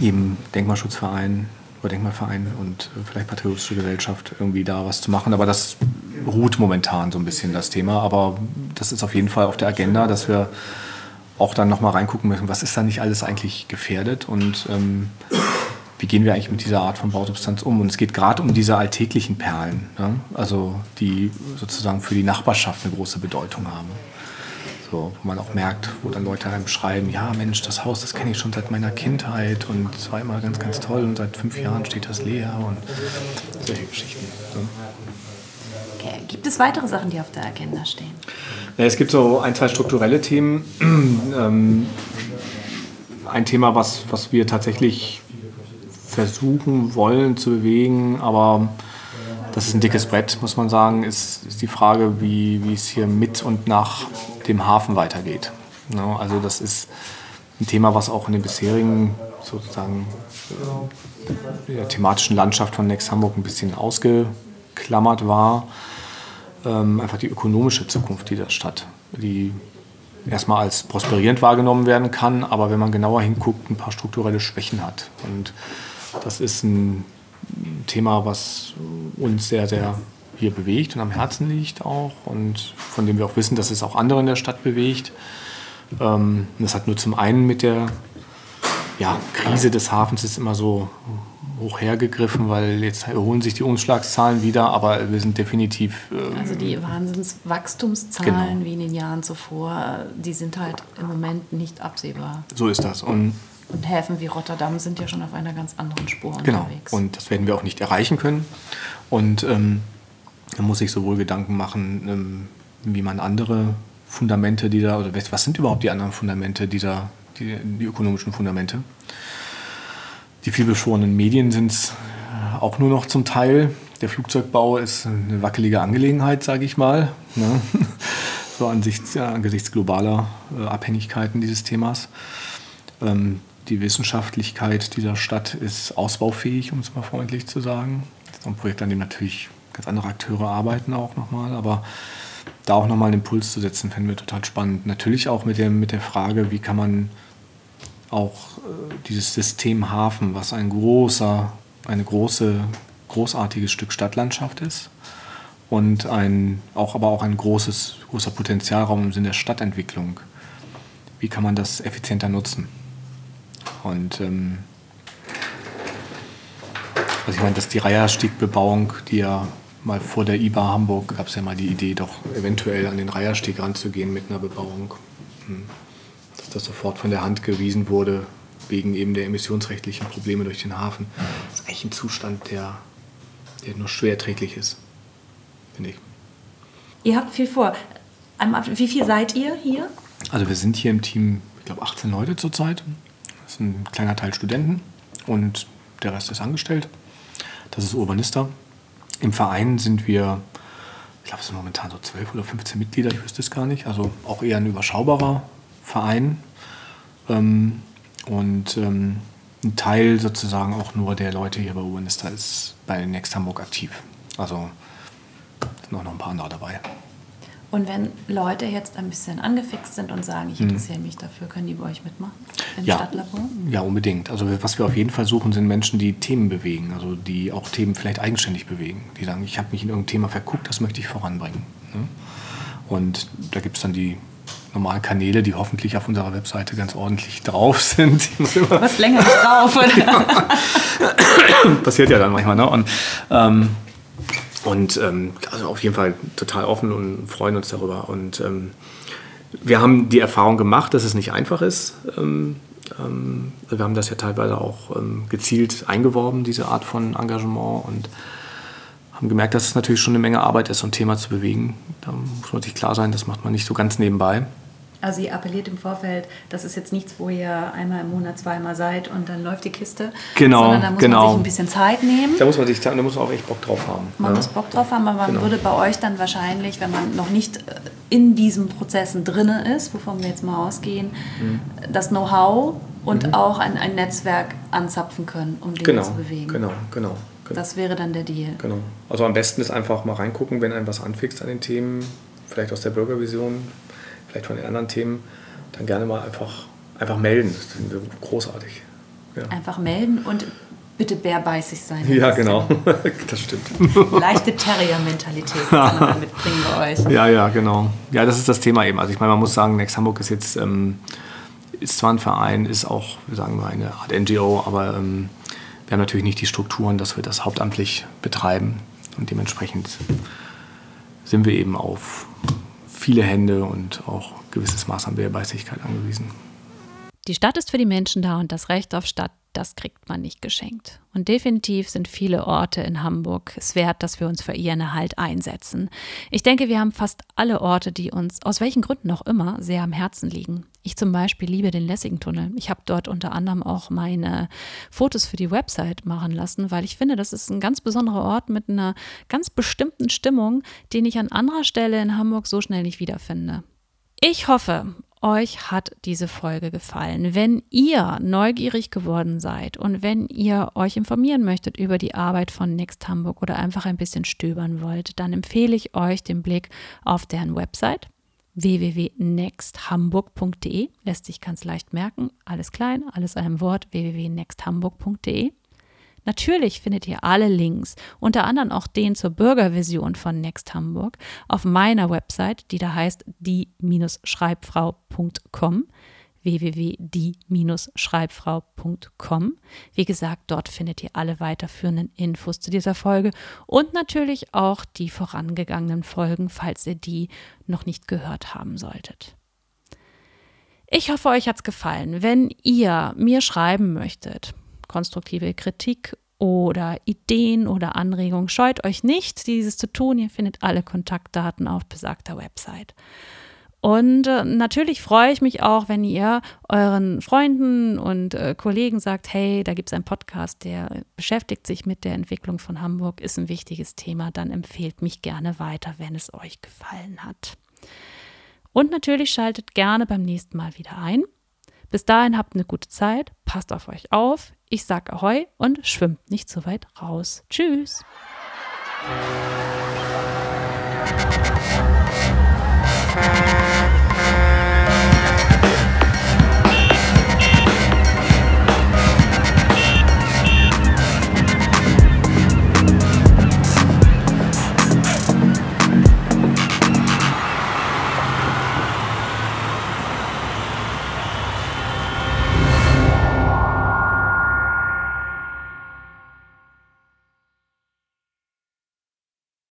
eben Denkmalschutzverein oder Denkmalverein und äh, vielleicht Patriotische Gesellschaft irgendwie da was zu machen. Aber das ruht momentan so ein bisschen das Thema. Aber das ist auf jeden Fall auf der Agenda, dass wir auch dann nochmal reingucken müssen, was ist da nicht alles eigentlich gefährdet und ähm, wie gehen wir eigentlich mit dieser Art von Bausubstanz um? Und es geht gerade um diese alltäglichen Perlen, ne? also die sozusagen für die Nachbarschaft eine große Bedeutung haben. So, wo man auch merkt, wo dann Leute einem schreiben, ja Mensch, das Haus, das kenne ich schon seit meiner Kindheit und es war immer ganz, ganz toll und seit fünf Jahren steht das leer und solche Geschichten. So. Gibt es weitere Sachen, die auf der Agenda stehen? Es gibt so ein, zwei strukturelle Themen. Ähm, ein Thema, was, was wir tatsächlich versuchen wollen zu bewegen, aber das ist ein dickes Brett, muss man sagen, ist, ist die Frage, wie, wie es hier mit und nach dem Hafen weitergeht. Ja, also das ist ein Thema, was auch in den bisherigen sozusagen äh, der thematischen Landschaft von Next Hamburg ein bisschen ausgeklammert war. Ähm, einfach die ökonomische Zukunft dieser Stadt, die erstmal als prosperierend wahrgenommen werden kann, aber wenn man genauer hinguckt, ein paar strukturelle Schwächen hat. Und das ist ein Thema, was uns sehr, sehr hier bewegt und am Herzen liegt auch und von dem wir auch wissen, dass es auch andere in der Stadt bewegt. Ähm, das hat nur zum einen mit der ja, Krise des Hafens ist immer so hoch hergegriffen, weil jetzt erholen sich die Umschlagszahlen wieder, aber wir sind definitiv. Ähm, also die Wahnsinnswachstumszahlen genau. wie in den Jahren zuvor, die sind halt im Moment nicht absehbar. So ist das. Und und Häfen wie Rotterdam sind ja schon auf einer ganz anderen Spur genau. unterwegs. Genau, und das werden wir auch nicht erreichen können. Und ähm, da muss ich sowohl Gedanken machen, ähm, wie man andere Fundamente dieser, oder was sind überhaupt die anderen Fundamente dieser, die, die ökonomischen Fundamente? Die vielbeschworenen Medien sind es äh, auch nur noch zum Teil. Der Flugzeugbau ist eine wackelige Angelegenheit, sage ich mal. Ne? So angesichts, ja, angesichts globaler äh, Abhängigkeiten dieses Themas. Ähm, die Wissenschaftlichkeit dieser Stadt ist ausbaufähig, um es mal freundlich zu sagen. Das ist ein Projekt, an dem natürlich ganz andere Akteure arbeiten auch nochmal, aber da auch nochmal einen Impuls zu setzen, fänden wir total spannend. Natürlich auch mit der, mit der Frage, wie kann man auch äh, dieses System Hafen, was ein großer, eine große, großartiges Stück Stadtlandschaft ist und ein, auch, aber auch ein großes, großer Potenzialraum im Sinne der Stadtentwicklung, wie kann man das effizienter nutzen? Und ähm, also ich meine, dass die Reiherstiegbebauung, die ja mal vor der IBA Hamburg gab es ja mal die Idee, doch eventuell an den Reiherstieg ranzugehen mit einer Bebauung. Hm. Dass das sofort von der Hand gewiesen wurde, wegen eben der emissionsrechtlichen Probleme durch den Hafen. Das ist eigentlich ein Zustand, der, der nur schwer erträglich ist, finde ich. Ihr habt viel vor. Wie viel seid ihr hier? Also wir sind hier im Team, ich glaube, 18 Leute zurzeit. Das ist ein kleiner Teil Studenten und der Rest ist angestellt. Das ist Urbanista. Im Verein sind wir, ich glaube, es sind momentan so 12 oder 15 Mitglieder, ich wüsste es gar nicht. Also auch eher ein überschaubarer Verein. Ähm, und ähm, ein Teil sozusagen auch nur der Leute hier bei Urbanista ist bei Next Hamburg aktiv. Also sind auch noch ein paar andere dabei. Und wenn Leute jetzt ein bisschen angefixt sind und sagen, ich hm. interessiere mich dafür, können die bei euch mitmachen im ja, Stadtlabor? Ja, unbedingt. Also was wir auf jeden Fall suchen, sind Menschen, die Themen bewegen, also die auch Themen vielleicht eigenständig bewegen. Die sagen, ich habe mich in irgendein Thema verguckt, das möchte ich voranbringen. Ne? Und da gibt es dann die normalen Kanäle, die hoffentlich auf unserer Webseite ganz ordentlich drauf sind. Was länger drauf, oder? Passiert ja dann manchmal. Ne? Und ähm, und ähm, also auf jeden Fall total offen und freuen uns darüber. Und ähm, wir haben die Erfahrung gemacht, dass es nicht einfach ist. Ähm, ähm wir haben das ja teilweise auch ähm, gezielt eingeworben, diese Art von Engagement. Und haben gemerkt, dass es natürlich schon eine Menge Arbeit ist, so ein Thema zu bewegen. Da muss man sich klar sein, das macht man nicht so ganz nebenbei. Also ihr appelliert im Vorfeld, das ist jetzt nichts, wo ihr einmal im Monat zweimal seid und dann läuft die Kiste. Genau, sondern da muss genau. man sich ein bisschen Zeit nehmen. Da muss man sich da muss man auch echt Bock drauf haben. Man ja. muss Bock drauf haben, aber man genau. würde bei euch dann wahrscheinlich, wenn man noch nicht äh, in diesen Prozessen drin ist, wovon wir jetzt mal ausgehen, mhm. das Know-how und mhm. auch ein, ein Netzwerk anzapfen können, um Dinge genau, zu bewegen. Genau, genau, genau. Das wäre dann der Deal. Genau. Also am besten ist einfach mal reingucken, wenn ein was anfixt an den Themen, vielleicht aus der Bürgervision, vielleicht von den anderen Themen dann gerne mal einfach, einfach melden. Das finden wir großartig. Ja. Einfach melden und bitte bärbeißig sein. Ja, genau. das stimmt. Leichte Terrier-Mentalität mitbringen bei euch. Ja, ja, genau. Ja, das ist das Thema eben. Also ich meine, man muss sagen, Next Hamburg ist jetzt, ähm, ist zwar ein Verein, ist auch, sagen wir, eine Art NGO, aber ähm, wir haben natürlich nicht die Strukturen, dass wir das hauptamtlich betreiben. Und dementsprechend sind wir eben auf viele Hände und auch gewisses Maß an Wehrbeissigkeit angewiesen. Die Stadt ist für die Menschen da und das Recht auf Stadt, das kriegt man nicht geschenkt. Und definitiv sind viele Orte in Hamburg es wert, dass wir uns für ihren Erhalt einsetzen. Ich denke, wir haben fast alle Orte, die uns aus welchen Gründen auch immer sehr am Herzen liegen. Ich zum Beispiel liebe den Lessing-Tunnel. Ich habe dort unter anderem auch meine Fotos für die Website machen lassen, weil ich finde, das ist ein ganz besonderer Ort mit einer ganz bestimmten Stimmung, den ich an anderer Stelle in Hamburg so schnell nicht wiederfinde. Ich hoffe, euch hat diese Folge gefallen. Wenn ihr neugierig geworden seid und wenn ihr euch informieren möchtet über die Arbeit von Next Hamburg oder einfach ein bisschen stöbern wollt, dann empfehle ich euch den Blick auf deren Website www.nexthamburg.de. Lässt sich ganz leicht merken. Alles klein, alles einem Wort. www.nexthamburg.de. Natürlich findet ihr alle Links, unter anderem auch den zur Bürgerversion von Next Hamburg, auf meiner Website, die da heißt die-schreibfrau.com www.die-schreibfrau.com. Wie gesagt, dort findet ihr alle weiterführenden Infos zu dieser Folge und natürlich auch die vorangegangenen Folgen, falls ihr die noch nicht gehört haben solltet. Ich hoffe, euch hat es gefallen. Wenn ihr mir schreiben möchtet, konstruktive Kritik oder Ideen oder Anregungen, scheut euch nicht, dieses zu tun. Ihr findet alle Kontaktdaten auf besagter Website. Und äh, natürlich freue ich mich auch, wenn ihr euren Freunden und äh, Kollegen sagt, hey, da gibt es einen Podcast, der beschäftigt sich mit der Entwicklung von Hamburg, ist ein wichtiges Thema, dann empfehlt mich gerne weiter, wenn es euch gefallen hat. Und natürlich schaltet gerne beim nächsten Mal wieder ein. Bis dahin habt eine gute Zeit, passt auf euch auf. Ich sage Ahoi und schwimmt nicht so weit raus. Tschüss.